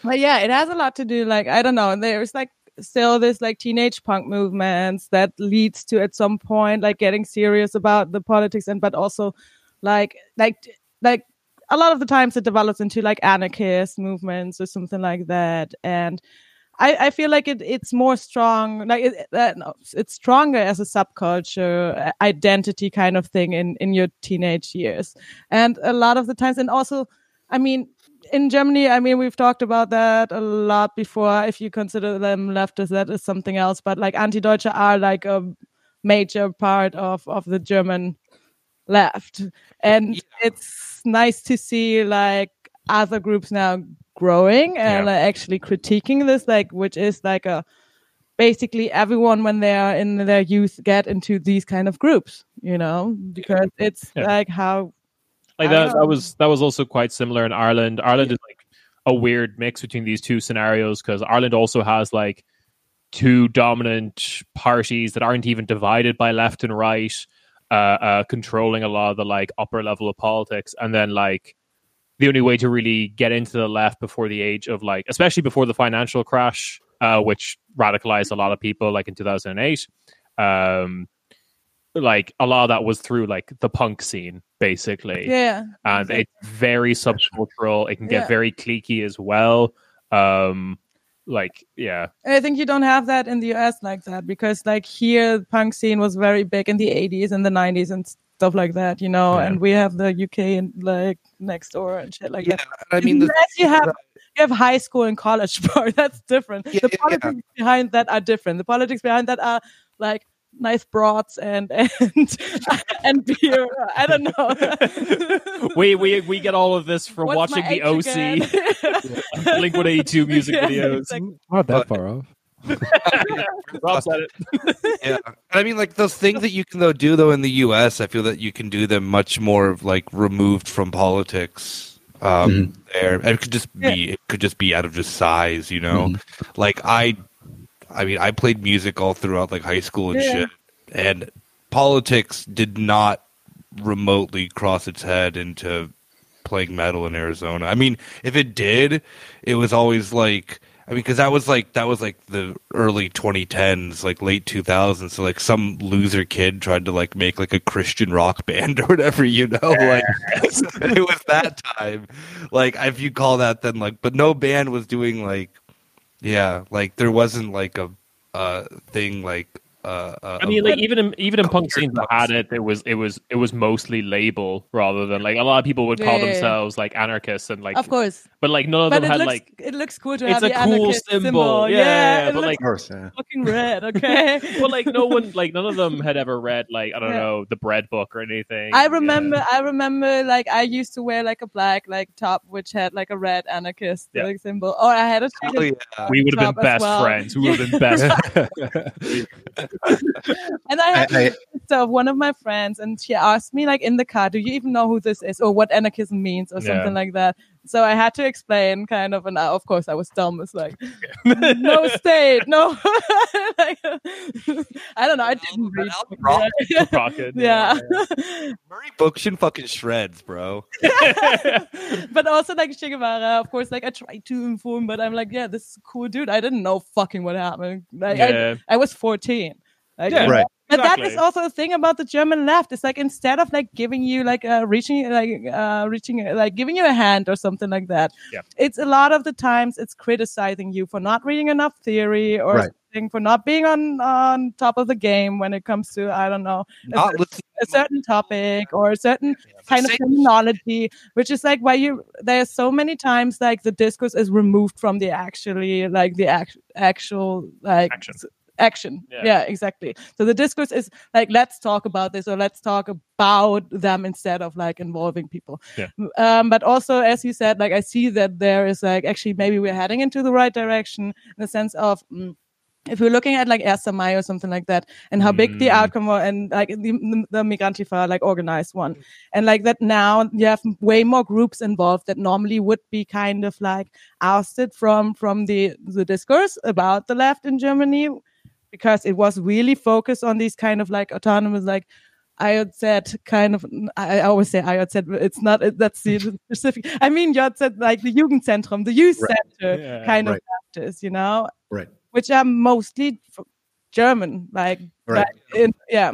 but yeah, it has a lot to do. Like I don't know. There's like still this like teenage punk movements that leads to at some point like getting serious about the politics and but also like like like a lot of the times it develops into like anarchist movements or something like that. And I, I feel like it it's more strong like it, uh, no, it's stronger as a subculture uh, identity kind of thing in in your teenage years. And a lot of the times and also I mean in Germany I mean we've talked about that a lot before if you consider them leftists that is something else but like anti-deutsche are like a major part of of the German left and yeah. it's nice to see like other groups now growing and yeah. like, actually critiquing this, like which is like a basically everyone when they are in their youth get into these kind of groups, you know, because it's yeah. like how like that that was that was also quite similar in Ireland. Ireland is like a weird mix between these two scenarios because Ireland also has like two dominant parties that aren't even divided by left and right, uh, uh, controlling a lot of the like upper level of politics, and then like the only way to really get into the left before the age of like, especially before the financial crash, uh, which radicalized a lot of people, like in 2008. Um, like a lot of that was through like the punk scene, basically. Yeah. And exactly. it's very subcultural. It can get yeah. very cliquey as well. Um, like yeah i think you don't have that in the us like that because like here the punk scene was very big in the 80s and the 90s and stuff like that, you know. Yeah. And we have the UK and like next door and shit like yeah, that. I mean, the, you have you have high school and college part. That's different. Yeah, the politics yeah. behind that are different. The politics behind that are like nice broths and and and beer. I don't know. we we we get all of this from What's watching the OC, Blink One Eighty Two music videos. Like, Not that far off. Rob said it. yeah, I mean, like those things that you can though do though in the U.S. I feel that you can do them much more like removed from politics. Um, Mhm. there, it could just be it could just be out of just size, you know. Like I, I mean, I played music all throughout like high school and Yeah. shit, and politics did not remotely cross its head into playing metal in Arizona. I mean, if it did, it was always like I mean, because that was like that was like the early 2010s, like late 2000s. So like some loser kid tried to like make like a Christian rock band or whatever, you know, like it was that time. Like if you call that, then like, but no band was doing like, yeah, like there wasn't like a uh thing like uh. uh I mean, like even in even in punk scenes that had it, it was it was it was mostly label rather than like a lot of people would call Yeah, yeah, yeah. themselves like anarchists and like, of course. but like none of But them had looks like it looks cool to it's have a the cool anarchist symbol. Yeah, yeah, yeah, it but, like- Of course, yeah. fucking red. Okay. but like no one like none of them had ever read like I don't Yeah. know the bread book or anything. I Yeah. remember, I remember, like I used to wear like a black like top, which had like a red anarchist Yeah. like symbol, or I had a Hell chicken yeah. we would have been best well. friends. We would have been best. and I had I, I, a sister of one of my friends, and she asked me like in the car, "Do you even know who this is, or what anarchism means, or Yeah. something like that?" So I had to explain, kind of, and I, of course I was dumb. It's like no state, no. like, I don't know. I didn't read. I'll be. Yeah. Rocket. yeah. Murray Bookchin fucking shreds, bro. but also like Che Guevara, of course, like I tried to inform, but I'm like, yeah, this is a cool dude. I didn't know fucking what happened. Like Yeah. I, I was 14. Like, Yeah. Right. But that Exactly. is also a thing about the German left. It's like instead of like giving you like uh, reaching like uh, reaching like giving you a hand or something like that, Yeah. it's a lot of the times it's criticizing you for not reading enough theory or Right. something for not being on on top of the game when it comes to I don't know Not listening. a certain topic or a certain kind of terminology, which is like why you there's so many times like the discourse is removed from the actually like the act, actual like Action. Action Yeah. yeah. exactly so the discourse is like let's talk about this or let's talk about them instead of like involving people Yeah. um but also as you said like i see that there is like actually maybe we're heading into the right direction in the sense of mm, if we're looking at like Erster Mai or something like that, and how big the Mm. outcome was, and like the, the, the Migrantifa like organized one, and like that now you have way more groups involved that normally would be kind of like ousted from from the the discourse about the left in Germany, because it was really focused on these kind of like autonomous like. IOZ kind of, I always say IOZ, but it's not, that's the specific, I mean, JZ, like the Jugendzentrum, the youth Right. center Yeah. kind Right. of practice, you know? right. which are mostly German, like, Right. like in, yeah,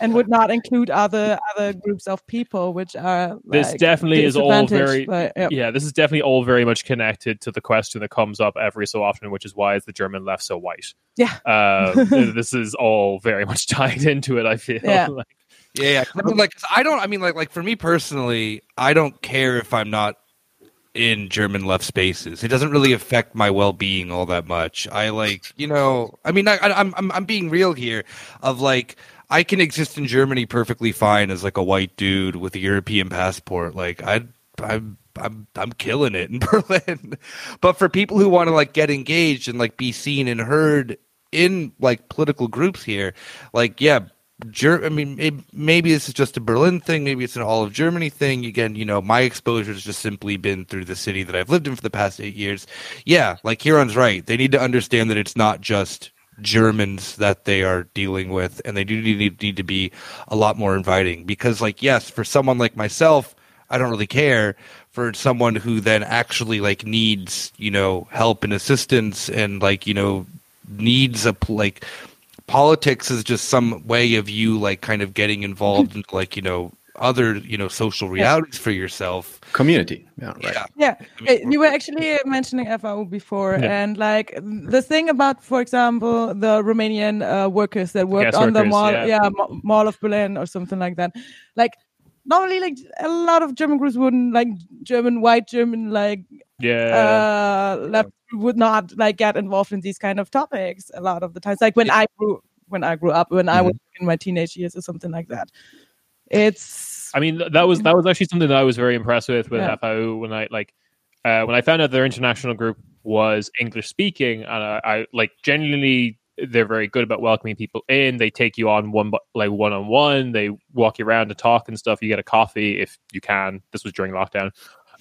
and would not include other other groups of people, which are This like, definitely is all very but, yeah. yeah this is definitely all very much connected to the question that comes up every so often which is why is the german left so white Yeah. um, this is all very much tied into it i feel Yeah. like Yeah, yeah. 'Cause I mean, like, 'cause I don't. I mean, like, like for me personally, I don't care if I'm not in German left spaces. It doesn't really affect my well being all that much. I like, you know. I mean, I, I, I'm I'm I'm being real here. Of like, I can exist in Germany perfectly fine as like a white dude with a European passport. Like, I I'm I'm I'm killing it in Berlin. but for people who want to like get engaged and like be seen and heard in like political groups here, like yeah, Ger- I mean, it, maybe this is just a Berlin thing. Maybe it's an all of Germany thing. Again, you know, my exposure has just simply been through the city that I've lived in for the past eight years. Yeah, like Kieran's right. They need to understand that it's not just Germans that they are dealing with, and they do need, need to be a lot more inviting. Because, like, yes, for someone like myself, I don't really care. For someone who then actually like needs, you know, help and assistance, and like you know, needs a like politics is just some way of you like kind of getting involved like you know other you know social realities for yourself Community. Yeah, right. yeah Yeah, I mean, Uh, you were actually uh, mentioning FAU before, Yeah. and like the thing about, for example, the Romanian uh, workers that worked Guest on the mall, yeah. yeah, Ma- Mall of Berlin or something like that. Like normally, like a lot of German groups wouldn't like German white German like yeah uh, left would not like get involved in these kind of topics a lot of the times. Like when I grew when I grew up, when I was in my teenage years or something like that. It's I mean, that was that was actually something that I was very impressed with with Yeah. FAU when I like uh, when I found out their international group was English speaking, and I, I like genuinely they're very good about welcoming people in. They take you on one like one on one. They walk you around to talk and stuff. You get a coffee if you can. This was during lockdown.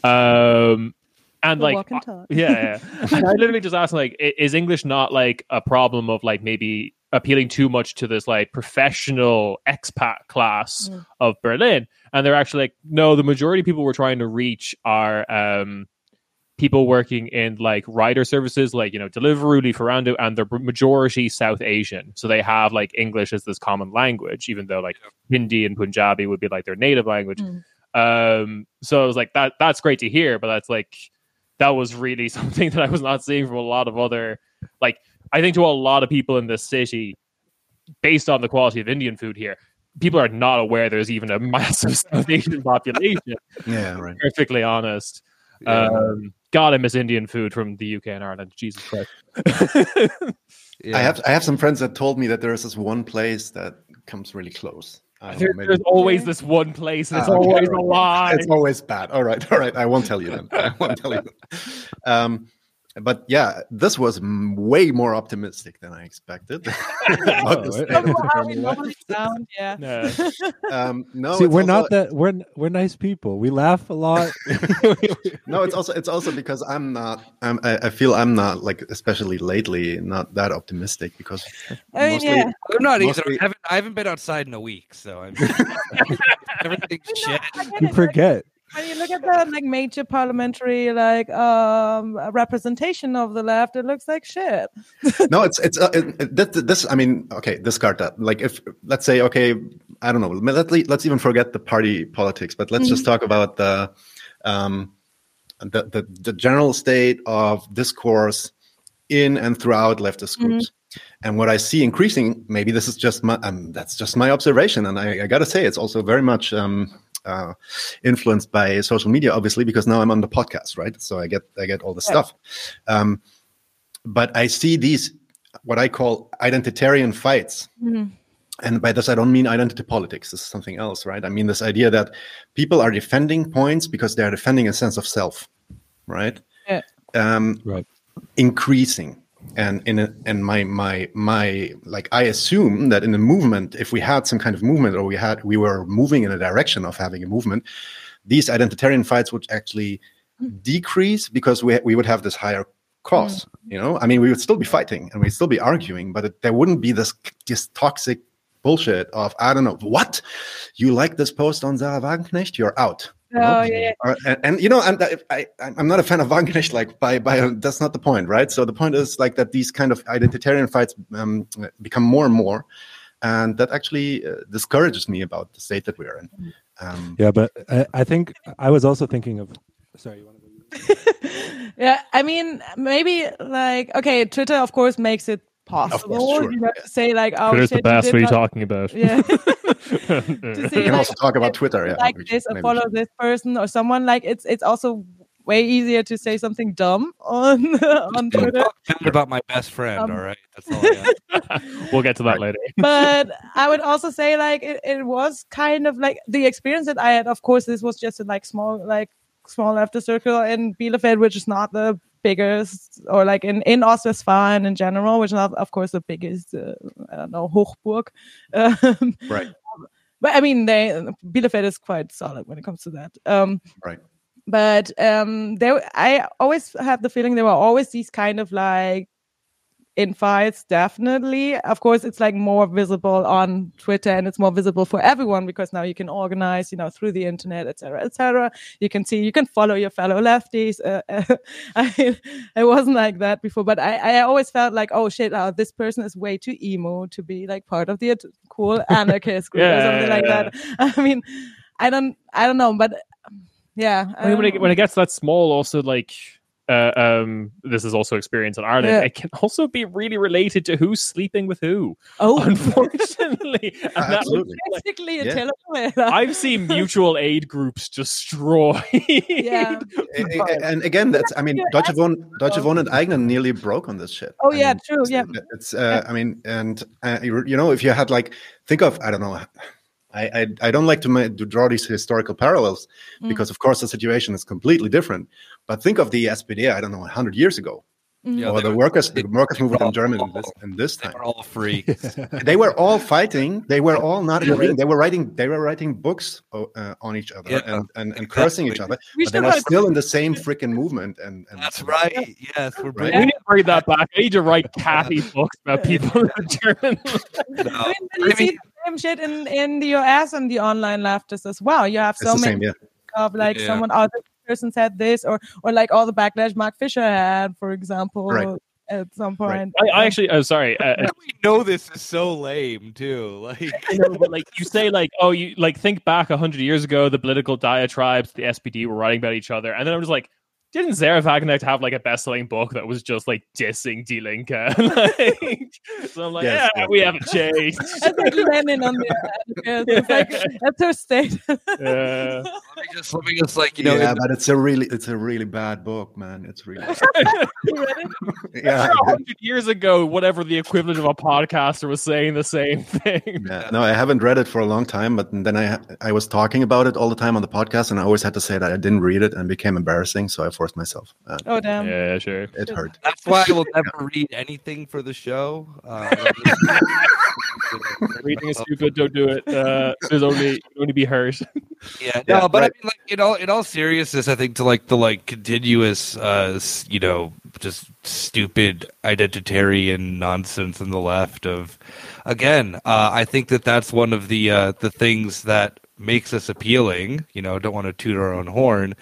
Um, and We'll like walk and talk. yeah, yeah. and I literally just asked like, is English not like a problem of like maybe appealing too much to this like professional expat class Mm. of Berlin? And they're actually like, no, the majority of people we're trying to reach are um people working in like rider services, like you know Deliveroo, Lieferando, and they're majority South Asian. So they have like English as this common language, even though like Hindi and Punjabi would be like their native language. Mm. Um, so I was like, that that's great to hear, but that's like that was really something that I was not seeing from a lot of other like I think to a lot of people in this city, based on the quality of Indian food here, people are not aware there's even a massive South Asian population. Yeah, right. Perfectly honest. Yeah. Um, God, I miss Indian food from the UK and Ireland. Jesus Christ. Yeah. I have I have some friends that told me that there is this one place that comes really close. I don't know, there's always this one place, and it's Ah, okay, always a lie. It's always bad. All right, all right. I won't tell you then. I won't tell you. Um, but yeah, this was m- way more optimistic than I expected. Oh, state Don't of know how we Germany. normally sound, yeah. No. um, no, See, it's we're also- not that we're we're nice people. We laugh a lot. No, it's also it's also because I'm not. I'm, I, I feel I'm not like especially lately not that optimistic because I mean, mostly yeah. I'm not either. I haven't, I haven't been outside in a week, so I'm everything's I shit. I you it, like, forget. When you look at the like major parliamentary like um representation of the left, it looks like shit. no, it's it's uh, it, it, this. I mean, okay, discard that. Like, if let's say, okay, I don't know. Let, let's even forget the party politics, but let's just talk about the, um, the the the general state of discourse in and throughout leftist groups. And what I see increasing, maybe this is just my, um, that's just my observation, and I, I got to say, it's also very much um, uh, influenced by social media, obviously, because now I'm on the podcast, right? So I get I get all the stuff. Um, but I see these what I call identitarian fights. Mhm. And by this, I don't mean identity politics. This is something else, right? I mean this idea that people are defending points because they are defending a sense of self, right? Yeah. Um, Right. Increasing, and in a, and my my my like I assume that in a movement, if we had some kind of movement or we had we were moving in a direction of having a movement, these identitarian fights would actually mm. decrease because we we would have this higher cause. Mm. You know, I mean, we would still be fighting and we'd still be arguing, but it, there wouldn't be this this toxic bullshit of I don't know what you like this post on Sahra Wagenknecht, you're out. You know? Oh yeah, yeah. Uh, and, and you know, I'm, I, I, I'm not a fan of Wagenknecht. Like, by by, that's not the point, right? So the point is like that these kind of identitarian fights um, become more and more, and that actually uh, discourages me about the state that we are in. Um, Yeah, but I, I think I was also thinking of. Sorry, you want to go? yeah, I mean, maybe like okay, Twitter of course makes it possible. sure, You have to say like, oh, Twitter's shit, the best. What are you did talking about? Yeah. to see, can like, also talk about Twitter. Yeah, like this or follow should. this person or someone. Like it's it's also way easier to say something dumb on on Twitter. talk about my best friend. Um, all right, that's all. I we'll get to that later. but I would also say like it, it was kind of like the experience that I had. Of course, this was just a like small like small after circle in Bielefeld, which is not the biggest, or like in in Ostwestfalen in general, which is not of course the biggest. Uh, I don't know Hochburg. Um, Right. But I mean, they Bielefeld is quite solid when it comes to that. Um, Right. But um, there, I always have the feeling there were always these kind of like infights. Definitely, of course, it's like more visible on Twitter and it's more visible for everyone because now you can organize, you know, through the internet, etc., etc. You can see, you can follow your fellow lefties. Uh, I it wasn't like that before, but I, I always felt like, oh shit, oh, this person is way too emo to be like part of the cool anarchist group or Yeah, something like yeah, that. I mean, I don't, I don't know, but yeah. I mean, when it, um, when it gets that small, also like uh, um, this is also experience in Ireland. Yeah. It can also be really related to who's sleeping with who. oh, Unfortunately, And that was, like, basically a Yeah. telenovela. I've seen mutual aid groups destroy. Yeah. A- a- and again, that's I mean, Yeah, Deutsche Wohnen, Deutsche Wohnen enteignen nearly broke on this shit. Oh, I yeah, mean, true, it's- yeah. it's uh, I mean, and uh, you you know, if you had like think of I don't know. I, I, I don't like to, ma- to draw these historical parallels Mm. because, of course, the situation is completely different. But think of the SPD, I don't know, 100 years ago. Yeah, or the were- workers, the workers movement were in Germany all- in this, in this They were all free. They were all fighting. They were all not agreeing. They were writing. They were writing books uh, on each other Yeah, and, and, and cursing each other. We But they were have- still in the same freaking movement. And, and That's right. Yes, we're Right. We need to bring that back. I need to write catty books about people in Germany. it I up. mean, you I see mean- the same shit in, in the US and the online leftists as well. You have so many same. Yeah. of like Yeah. someone other person said this or or like all the backlash Mark Fisher had, for example, Right. at some Right. point. I, I actually, oh, sorry. Uh, we know this is so lame too. Like I know, but like you say, like oh, you like think back a hundred years ago, the political diatribes, the SPD were writing about each other, and then I'm just like, didn't Sahra Wagenknecht have like a best-selling book that was just like dissing Die Linke? like, so I'm like, Yes, yeah, yeah. we haven't changed. That's like Lenin on the uh, it's like that's her state. Yeah. let just let me just like you know yeah, in- but it's a really, it's a really bad book, man. It's really, You read it? yeah. hundred years ago, whatever the equivalent of a podcaster was saying the same thing. Yeah, no, I haven't read it for a long time, but then I I was talking about it all the time on the podcast, and I always had to say that I didn't read it, and it became embarrassing, so I forced myself. Uh, Oh damn. Yeah, sure. it hurt. That's why I will never read anything for the show. Uh, Reading is stupid. Don't do it. Uh, there's only only be hurt. Yeah, no, Yeah, but right. I mean, like in all in all seriousness, I think to like the like continuous, uh, you know, just stupid identitarian nonsense on the left of, again, uh, I think that that's one of the uh, the things that makes us appealing. You know, don't want to toot our own horn,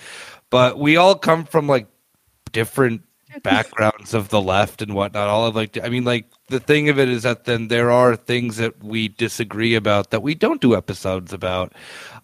but we all come from like different backgrounds of the left and whatnot. All of like, I mean, like the thing of it is that then there are things that we disagree about that we don't do episodes about.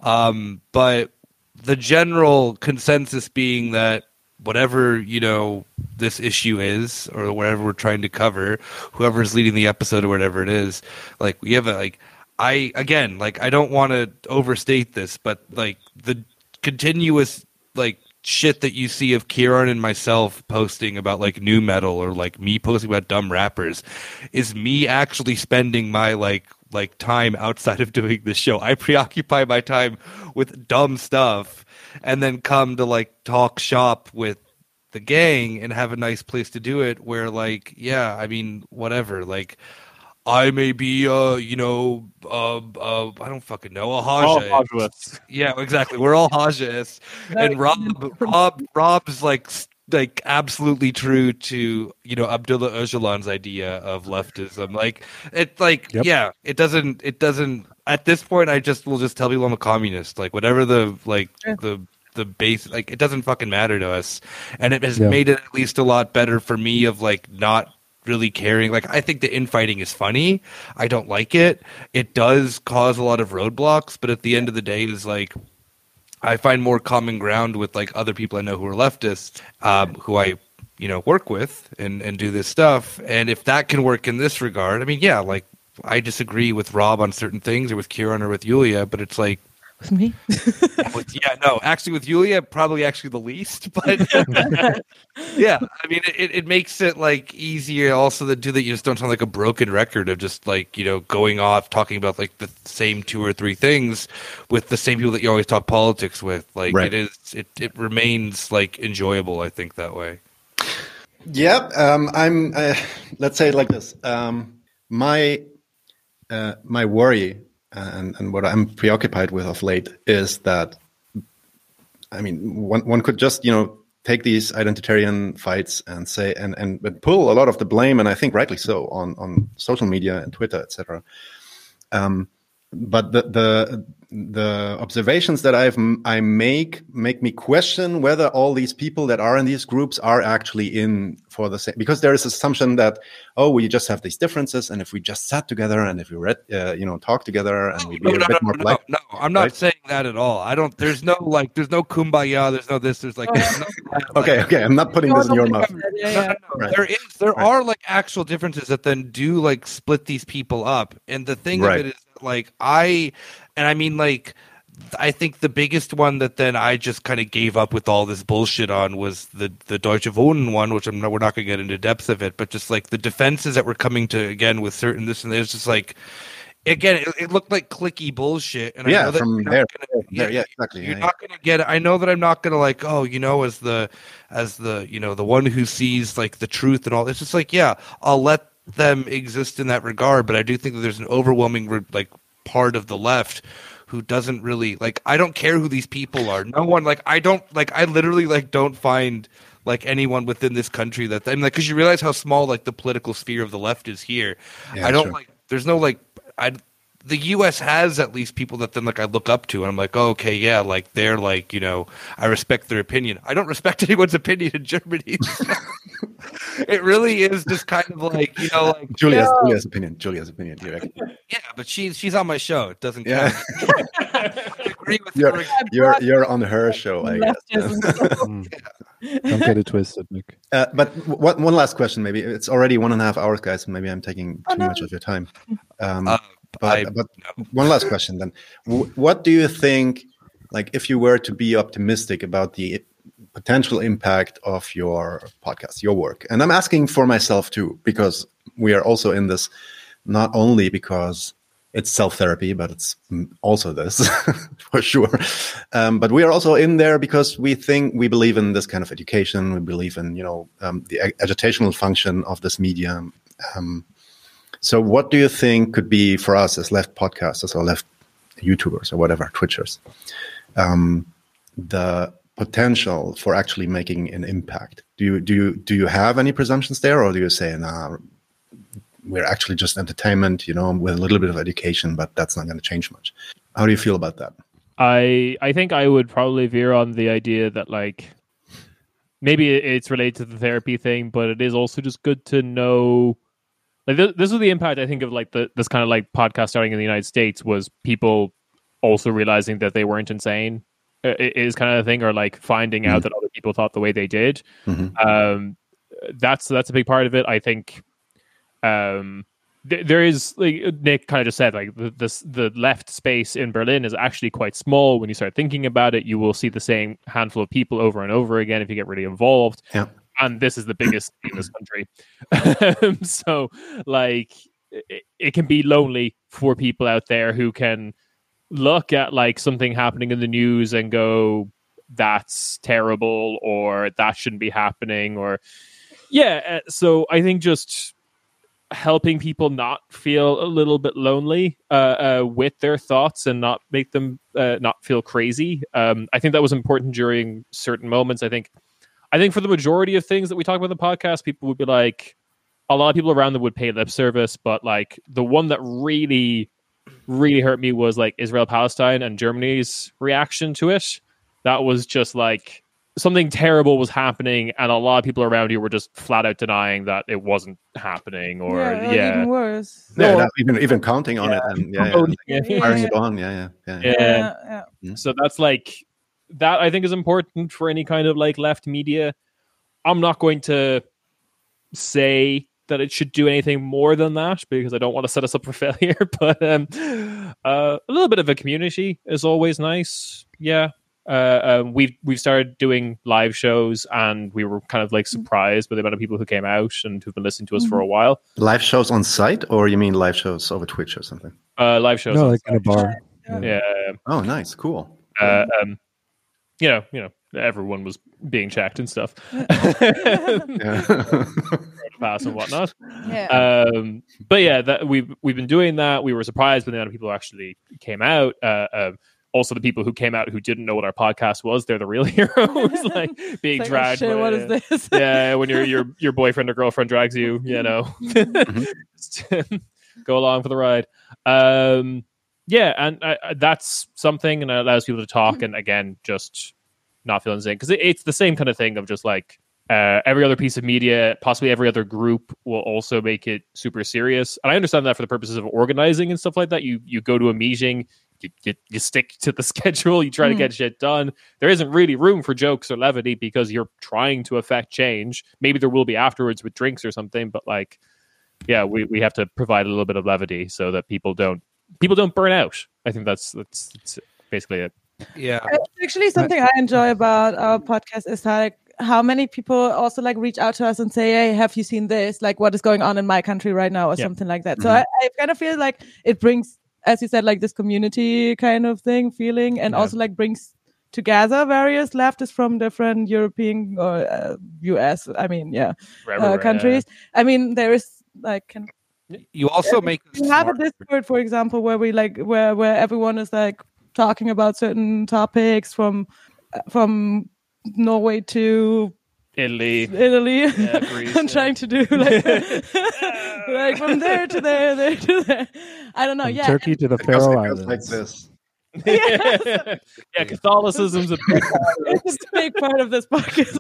Um, but the general consensus being that whatever you know this issue is or whatever we're trying to cover, whoever's leading the episode or whatever it is, like we have a like. I again, like I don't want to overstate this, but like the continuous like shit that you see of Kieran and myself posting about like new metal or like me posting about dumb rappers is me actually spending my like like time outside of doing the show. I preoccupy my time with dumb stuff and then come to like talk shop with the gang and have a nice place to do it where like yeah, I mean whatever, like I may be, uh, you know, uh, uh, I don't fucking know, a All Haja. Hajas. Yeah, exactly. We're all Hajas, and Rob, Rob, Rob's like like absolutely true to you know Abdullah Öcalan's idea of leftism. Like it's like Yep. yeah, it doesn't, it doesn't. At this point, I just will just tell people I'm a communist. Like whatever the like Sure. the the base, like it doesn't fucking matter to us, and it has Yeah. made it at least a lot better for me of like not really caring. Like I think the infighting is funny. I don't like it. It does cause a lot of roadblocks, but at the end of the day, is like I find more common ground with like other people I know who are leftists, um, who I you know work with and and do this stuff. And if that can work in this regard, I mean, yeah, like I disagree with Rob on certain things or with Kieran or with Julia, but it's like With me. with, yeah, no, actually with Julia, probably actually the least, but yeah, I mean, it, it makes it like easier also to do that. You just don't sound like a broken record of just like, you know, going off talking about like the same two or three things with the same people that you always talk politics with. Like Right. it is, it, it remains like enjoyable. I think that way. Yeah, um, I'm. Uh, let's say it like this. Um, my uh, my worry and, and what I'm preoccupied with of late is that, I mean, one one could just you know take these identitarian fights and say and and, and pull a lot of the blame, and I think rightly so, on on social media and Twitter, etc. Um, but the the the observations that I've I make make me question whether all these people that are in these groups are actually in for the same because there is assumption that oh we just have these differences and if we just sat together and if we read uh, you know talk together and we be No, a no, bit no, more no, polite no, I'm not right? saying that at all. I don't. There's no like. There's no kumbaya. There's no this. There's like. There's no, like, okay okay I'm not putting this in your mouth Yeah, yeah. no, no. Right. There is there Right. are like actual differences that then do like split these people up. And the thing Right. of it is like I and I mean like I think the biggest one that then I just kind of gave up with all this bullshit on was the the Deutsche Wohnen one, which I'm not, we're not going to get into depths of it, but just like the defenses that were coming to again with certain this and there's just like again, it, it, looked like clicky bullshit. And yeah, from there, gonna, yeah, yeah, exactly. You're yeah, not going to get. I know that I'm not going to like. Oh, you know, as the as the you know the one who sees like the truth and all. It's just like yeah, I'll let them exist in that regard, but I do think that there's an overwhelming like part of the left who doesn't really like. I don't care who these people are. No one like. I don't like. I literally like don't find like anyone within this country that I'm like because you realize how small like the political sphere of the left is here. Yeah, I don't sure. like. There's no like I the U.S. has at least people that then like I look up to, and I'm like, oh, okay, yeah, like they're like you know I respect their opinion. I don't respect anyone's opinion in Germany. it really is just kind of like you know like Julia's, Julia's opinion. Julia's opinion. Yeah, but she's she's on my show. It doesn't yeah. agree with you're, you're, you're on her show, I guess. Mm. Don't get it twisted, Nick. Uh, but one, one last question, maybe it's already one and a half hours, guys. Maybe I'm taking too oh, no. much of your time. Um, uh, but, I, but no. one last question then: What do you think? Like, if you were to be optimistic about the potential impact of your podcast, your work, and I'm asking for myself too, because we are also in this not only because it's self therapy, but it's also this for sure. Um, but we are also in there because we think we believe in this kind of education. We believe in you know um, the agitational function of this medium. Um, so, what do you think could be for us as left podcasters or left YouTubers or whatever Twitchers, um, the potential for actually making an impact? Do you do you do you have any presumptions there, or do you say, nah, we're actually just entertainment, you know, with a little bit of education, but that's not going to change much. How do you feel about that? I I think I would probably veer on the idea that like maybe it's related to the therapy thing, but it is also just good to know. Like this, this was the impact I think of like the this kind of like podcast starting in the United States was people also realizing that they weren't insane is kind of the thing, or like finding mm-hmm. out that other people thought the way they did. Mm-hmm. Um, that's that's a big part of it. I think um, th- there is like Nick kind of just said, like the, the the left space in Berlin is actually quite small. When you start thinking about it, you will see the same handful of people over and over again if you get really involved. Yeah. And this is the biggest in this country. so, like, it, it can be lonely for people out there who can look at like something happening in the news and go, "That's terrible," or "That shouldn't be happening," or yeah. Uh, so I think just helping people not feel a little bit lonely uh, uh, with their thoughts and not make them uh, not feel crazy. Um, I think that was important during certain moments. I think, I think for the majority of things that we talk about in the podcast, people would be like, a lot of people around them would pay lip service, but like the one that really, really hurt me was like Israel Palestine and Germany's reaction to it. That was just like something terrible was happening and a lot of people around you were just flat out denying that it wasn't happening or yeah, yeah. even worse no, no. even even counting on yeah. it and yeah, yeah, yeah. firing it on yeah yeah yeah, yeah. yeah. Mm-hmm. so that's like that i think is important for any kind of like left media i'm not going to say that it should do anything more than that because I don't want to set us up for failure. But um, uh, a little bit of a community is always nice. Yeah, uh, um, we've we've started doing live shows, and we were kind of like mm-hmm. surprised by the amount of people who came out and who've been listening to us mm-hmm. for a while. Live shows on site, or you mean live shows over Twitch or something? Uh, live shows, no, like in a bar. Yeah. yeah. Oh, nice, cool. Uh, um, you know, you know, everyone was being checked and stuff. pass and whatnot. Yeah. Um, but yeah, that we've we've been doing that. We were surprised when the amount of people actually came out. Uh, um, also the people who came out who didn't know what our podcast was they're the real heroes like being like, oh, dragged oh, what is this yeah when your your your boyfriend or girlfriend drags you you know mm-hmm. go along for the ride um yeah and uh, that's something and it allows people to talk and again just not feeling insane because it, it's the same kind of thing of just like uh, every other piece of media, possibly every other group, will also make it super serious. And I understand that for the purposes of organizing and stuff like that. You you go to a meeting, you, you, you stick to the schedule, you try mm. to get shit done. There isn't really room for jokes or levity because you're trying to affect change. Maybe there will be afterwards with drinks or something, but like, yeah, we, we have to provide a little bit of levity so that people don't people don't burn out. I think that's that's, that's basically it. Yeah, actually something I enjoy about our podcast is like how many people also like reach out to us and say, "Hey, have you seen this? Like, what is going on in my country right now, or yeah. something like that." Mm-hmm. So I, I kind of feel like it brings, as you said, like this community kind of thing, feeling, and yeah. also like brings together various leftists from different European or uh, US. I mean, yeah, uh, countries. I mean, there is like can you also make you have a discord for example where we like where where everyone is like talking about certain topics from uh, from norway to Italy, Italy. Yeah, Greece, I'm yeah. trying to do like, like from there to there, there to there. I don't know. From yeah, Turkey to the Faroe Islands. Like this. Yeah, Catholicism's a big, it's a big part of this podcast.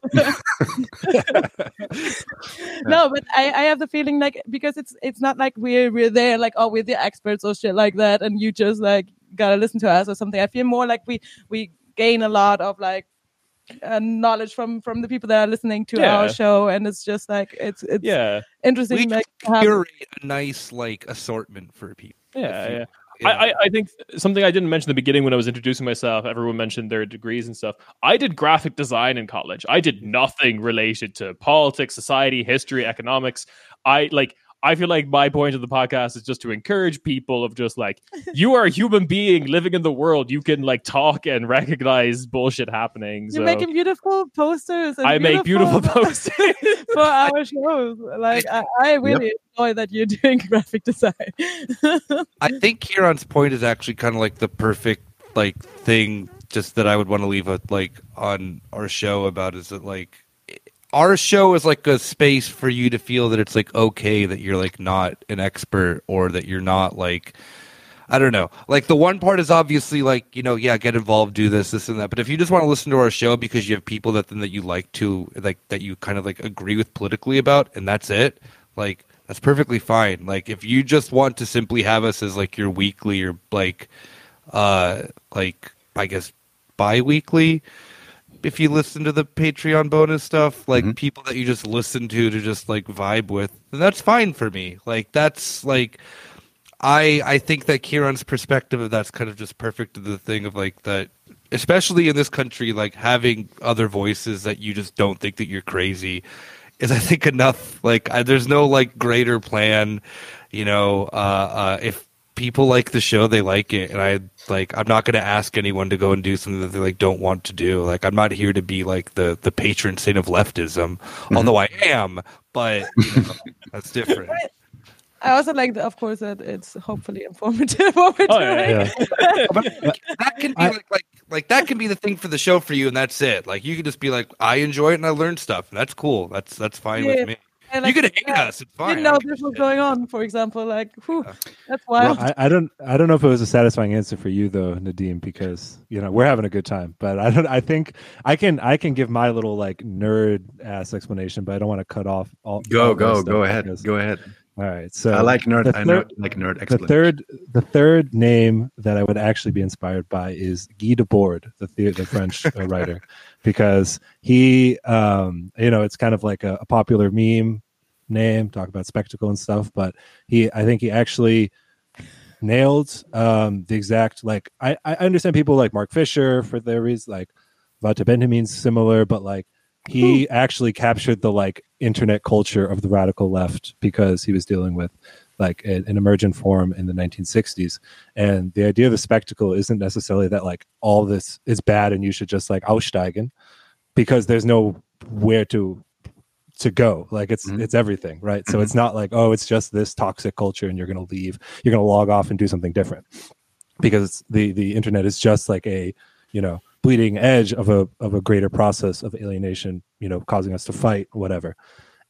no, but I, I have the feeling like because it's it's not like we're we're there like oh we're the experts or shit like that, and you just like gotta listen to us or something. I feel more like we we gain a lot of like uh, knowledge from from the people that are listening to yeah. our show and it's just like it's it's yeah interesting we like curate a nice like assortment for people yeah yeah I, I think something I didn't mention in the beginning when I was introducing myself, everyone mentioned their degrees and stuff. I did graphic design in college. I did nothing related to politics, society, history, economics. I like I feel like my point of the podcast is just to encourage people of just like you are a human being living in the world. You can like talk and recognize bullshit happening. You're so. making beautiful posters. I beautiful make beautiful posters for our shows. Like I, I really yep. enjoy that you're doing graphic design. I think Kieran's point is actually kind of like the perfect like thing just that I would want to leave a like on our show about is that like our show is like a space for you to feel that it's like okay that you're like not an expert or that you're not like I don't know. Like the one part is obviously like, you know, yeah, get involved, do this, this and that. But if you just want to listen to our show because you have people that then that you like to like that you kind of like agree with politically about and that's it, like that's perfectly fine. Like if you just want to simply have us as like your weekly or like uh like I guess bi-weekly if you listen to the Patreon bonus stuff, like mm-hmm. people that you just listen to to just like vibe with, then that's fine for me. Like that's like I I think that Kieran's perspective of that's kind of just perfect to the thing of like that especially in this country, like having other voices that you just don't think that you're crazy is I think enough. Like I, there's no like greater plan, you know, uh, uh, if people like the show, they like it, and I like. I'm not going to ask anyone to go and do something that they like don't want to do. Like I'm not here to be like the the patron saint of leftism, mm-hmm. although I am. But you know, that's different. I also like, the, of course, that it's hopefully informative. What we're oh, yeah, yeah. that can be like, like, like that can be the thing for the show for you, and that's it. Like you can just be like, I enjoy it and I learned stuff, and that's cool. That's that's fine yeah. with me. And you could hate yeah, us. It's fine. Didn't know this was going on. For example, like, whew, that's wild. Well, I, I, don't, I don't know if it was a satisfying answer for you though, Nadim, because you know we're having a good time. But I don't. I think I can, I can give my little like nerd ass explanation, but I don't want to cut off all. Go, all go, go ahead. Because, go ahead. All right. So I like nerd. I know, like nerd. The third, the third name that I would actually be inspired by is Guy Debord, the the, the French uh, writer, because he, um, you know, it's kind of like a, a popular meme name, talk about spectacle and stuff, but he I think he actually nailed um the exact like I, I understand people like Mark Fisher for their reasons like Walter Benjamin's similar, but like he actually captured the like internet culture of the radical left because he was dealing with like a, an emergent form in the 1960s and the idea of the spectacle isn't necessarily that like all this is bad and you should just like aussteigen because there's no where to to go. Like it's mm-hmm. it's everything right? So it's not like oh it's just this toxic culture and you're going to leave. You're going to log off and do something different. Because the the internet is just like a you know bleeding edge of a of a greater process of alienation you know causing us to fight whatever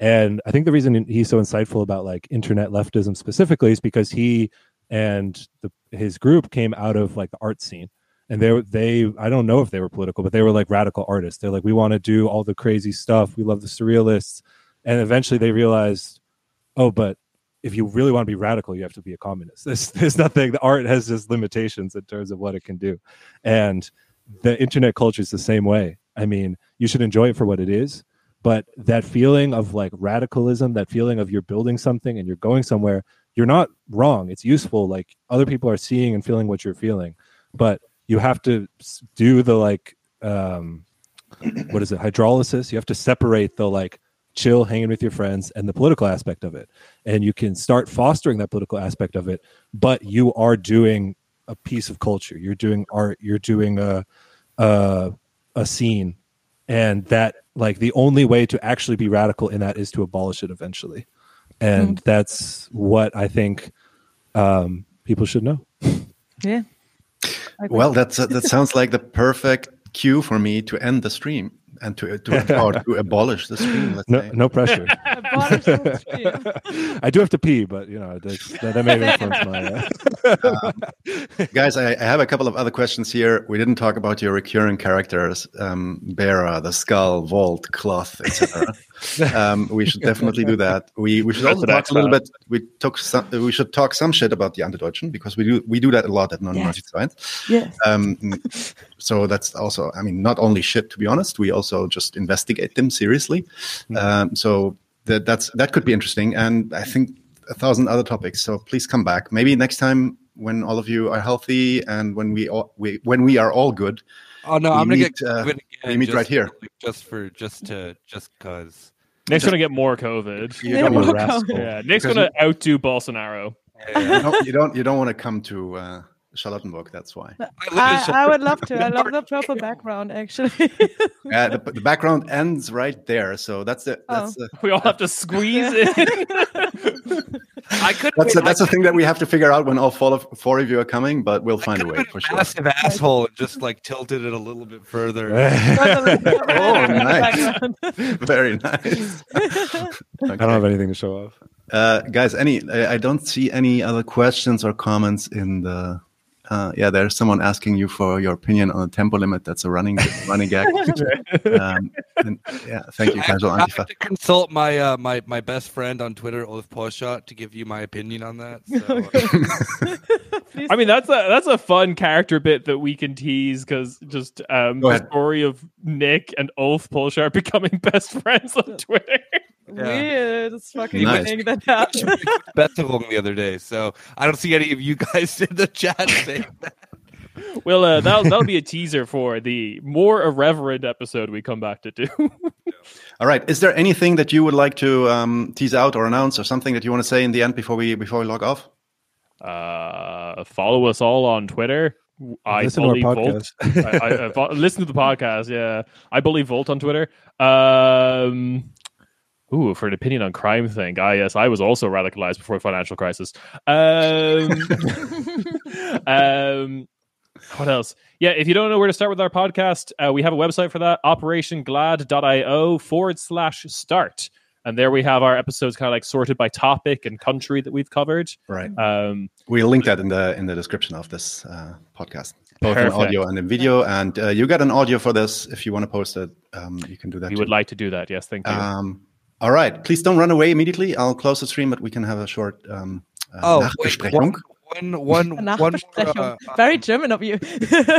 and i think the reason he's so insightful about like internet leftism specifically is because he and the, his group came out of like the art scene and they they I don't know if they were political, but they were like radical artists. They're like, we want to do all the crazy stuff. We love the surrealists, and eventually they realized, oh, but if you really want to be radical, you have to be a communist. There's there's nothing. The art has just limitations in terms of what it can do, and the internet culture is the same way. I mean, you should enjoy it for what it is, but that feeling of like radicalism, that feeling of you're building something and you're going somewhere, you're not wrong. It's useful. Like other people are seeing and feeling what you're feeling, but you have to do the like um what is it hydrolysis you have to separate the like chill hanging with your friends and the political aspect of it and you can start fostering that political aspect of it but you are doing a piece of culture you're doing art you're doing a a, a scene and that like the only way to actually be radical in that is to abolish it eventually. And mm. that's what i think um, people should know. Yeah. Well that's uh, that sounds like the perfect cue for me to end the stream and to to, or to abolish the stream. no, say. no pressure. I do have to pee, but you know that, that may influence my. Uh... um, guys, I, I, have a couple of other questions here. We didn't talk about your recurring characters, um, Bera, the skull, Vault, cloth, etc. um, we should definitely do that. We we should also talk a little bit. We talk some. We should talk some shit about the Antideutschen because we do we do that a lot at non yes. science. Yes. Um, so that's also. I mean, not only shit. To be honest, we also just investigate them seriously. Mm-hmm. Um, so that that's that could be interesting, and I think a thousand other topics. So please come back. Maybe next time when all of you are healthy and when we all we when we are all good. Oh no, I'm gonna meet, get uh, we meet right here, just for just to just cause. Nick's gonna get more COVID. You don't more COVID. Yeah, Nick's gonna outdo Bolsonaro. Yeah, yeah. you, don't, you don't. You don't want to come to uh, Charlottenburg. That's why. I, I, would love to. I love the purple background. Actually. yeah, the, the, background ends right there, so that's the. That's oh. the, we all have to squeeze it. I could. That's a, that's the thing that we have to figure out when all four of four of you are coming, but we'll find a way for sure. Massive asshole and just like tilted it a little bit further. oh, nice. Very nice. Okay. I don't have anything to show off. Uh, guys, any? I, I don't see any other questions or comments in the uh, yeah, there's someone asking you for your opinion on the tempo limit. That's a running running gag. um, and, yeah, thank you, Casual I have to consult my uh, my my best friend on Twitter, Ulf Poschardt, to give you my opinion on that. So. I mean, that's a that's a fun character bit that we can tease because just um, the story of Nick and Ulf Poschardt becoming best friends on Twitter. Yeah. Weird. It's fucking nice. thing that happened. Festival the other day, so I don't see any of you guys in the chat saying that. Well, uh, that'll that'll be a teaser for the more irreverent episode we come back to do. all right. Is there anything that you would like to um, tease out or announce, or something that you want to say in the end before we before we log off? Uh, follow us all on Twitter. I listen bully Volt. I, I, I, listen to the podcast. Yeah, I believe Volt on Twitter. Um, Ooh, for an opinion on crime thing. Ah, yes, I was also radicalized before the financial crisis. Um, um, what else? Yeah, if you don't know where to start with our podcast, uh, we have a website for that operationglad.io forward slash start. And there we have our episodes kind of like sorted by topic and country that we've covered. Right. Um, we'll link that in the in the description of this uh, podcast, both perfect. in audio and in video. And uh, you got an audio for this. If you want to post it, um, you can do that. We too. would like to do that. Yes, thank you. Um, all right. Please don't run away immediately. I'll close the stream, but we can have a short um, uh, oh, Nachbesprechung. Wait, one, one, one, uh, uh, Very German of you. shout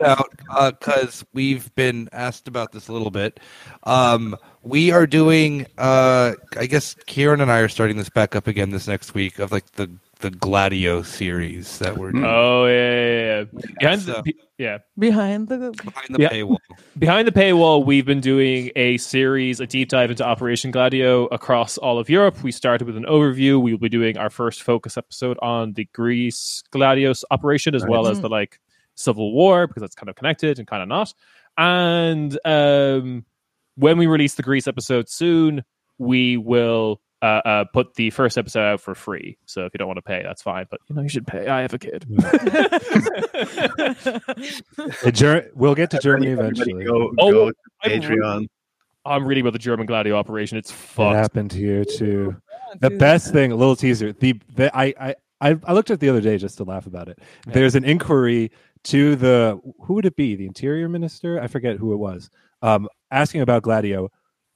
out because uh, we've been asked about this a little bit. Um, we are doing. Uh, I guess Kieran and I are starting this back up again this next week of like the the Gladio series that we're doing. Oh yeah, yeah, yeah. Behind so, the yeah behind the behind the yeah. paywall. Behind the paywall, we've been doing a series, a deep dive into Operation Gladio across all of Europe. We started with an overview. We will be doing our first focus episode on the Greece Gladios operation, as right. well as the like Civil War, because that's kind of connected and kind of not. And um, when we release the Greece episode soon, we will uh, uh, put the first episode out for free. So if you don't want to pay, that's fine. But you know, you should pay. I have a kid. Ger- we'll get to Germany eventually. Go, oh, go to Patreon. I'm reading about the German Gladio operation. It's fucked. It happened here too. The best thing, a little teaser. The, the I, I I I looked at the other day just to laugh about it. Yeah. There's an inquiry to the who would it be? The Interior Minister? I forget who it was. Um, asking about Gladio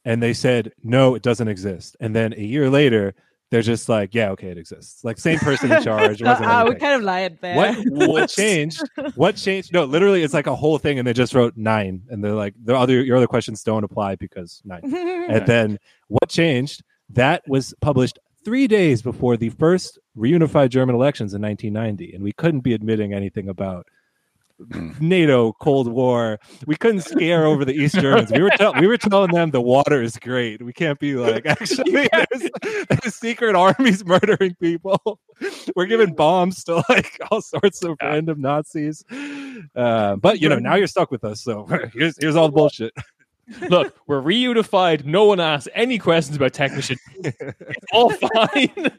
and they said no it doesn't exist. And then a year later they're just like yeah okay it exists. Like same person in charge uh, we kind of lied there. What, what changed what changed no literally it's like a whole thing and they just wrote nine and they're like the other your other questions don't apply because nine. And then what changed that was published three days before the first reunified german elections in 1990 and we couldn't be admitting anything about NATO Cold War. We couldn't scare over the East Germans. We were tell- we were telling them the water is great. We can't be like actually there's, there's secret armies murdering people. We're giving bombs to like all sorts of random Nazis. Uh, but you know now you're stuck with us. So here's here's all the bullshit. Look, we're reunified. No one asks any questions about Technician. It's all fine.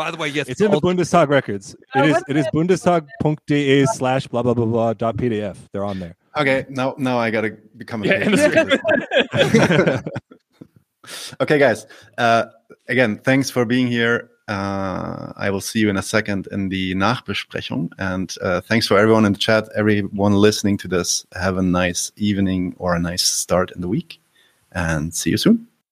By the way, yes, it's in the Bundestag records. It is it is bundestag.de slash blah blah blah blah dot pdf. They're on there. Okay, now now I gotta become a yeah, Okay, guys. Uh, again, thanks for being here. Uh, I will see you in a second in the Nachbesprechung. And uh, thanks for everyone in the chat, everyone listening to this. Have a nice evening or a nice start in the week. And see you soon.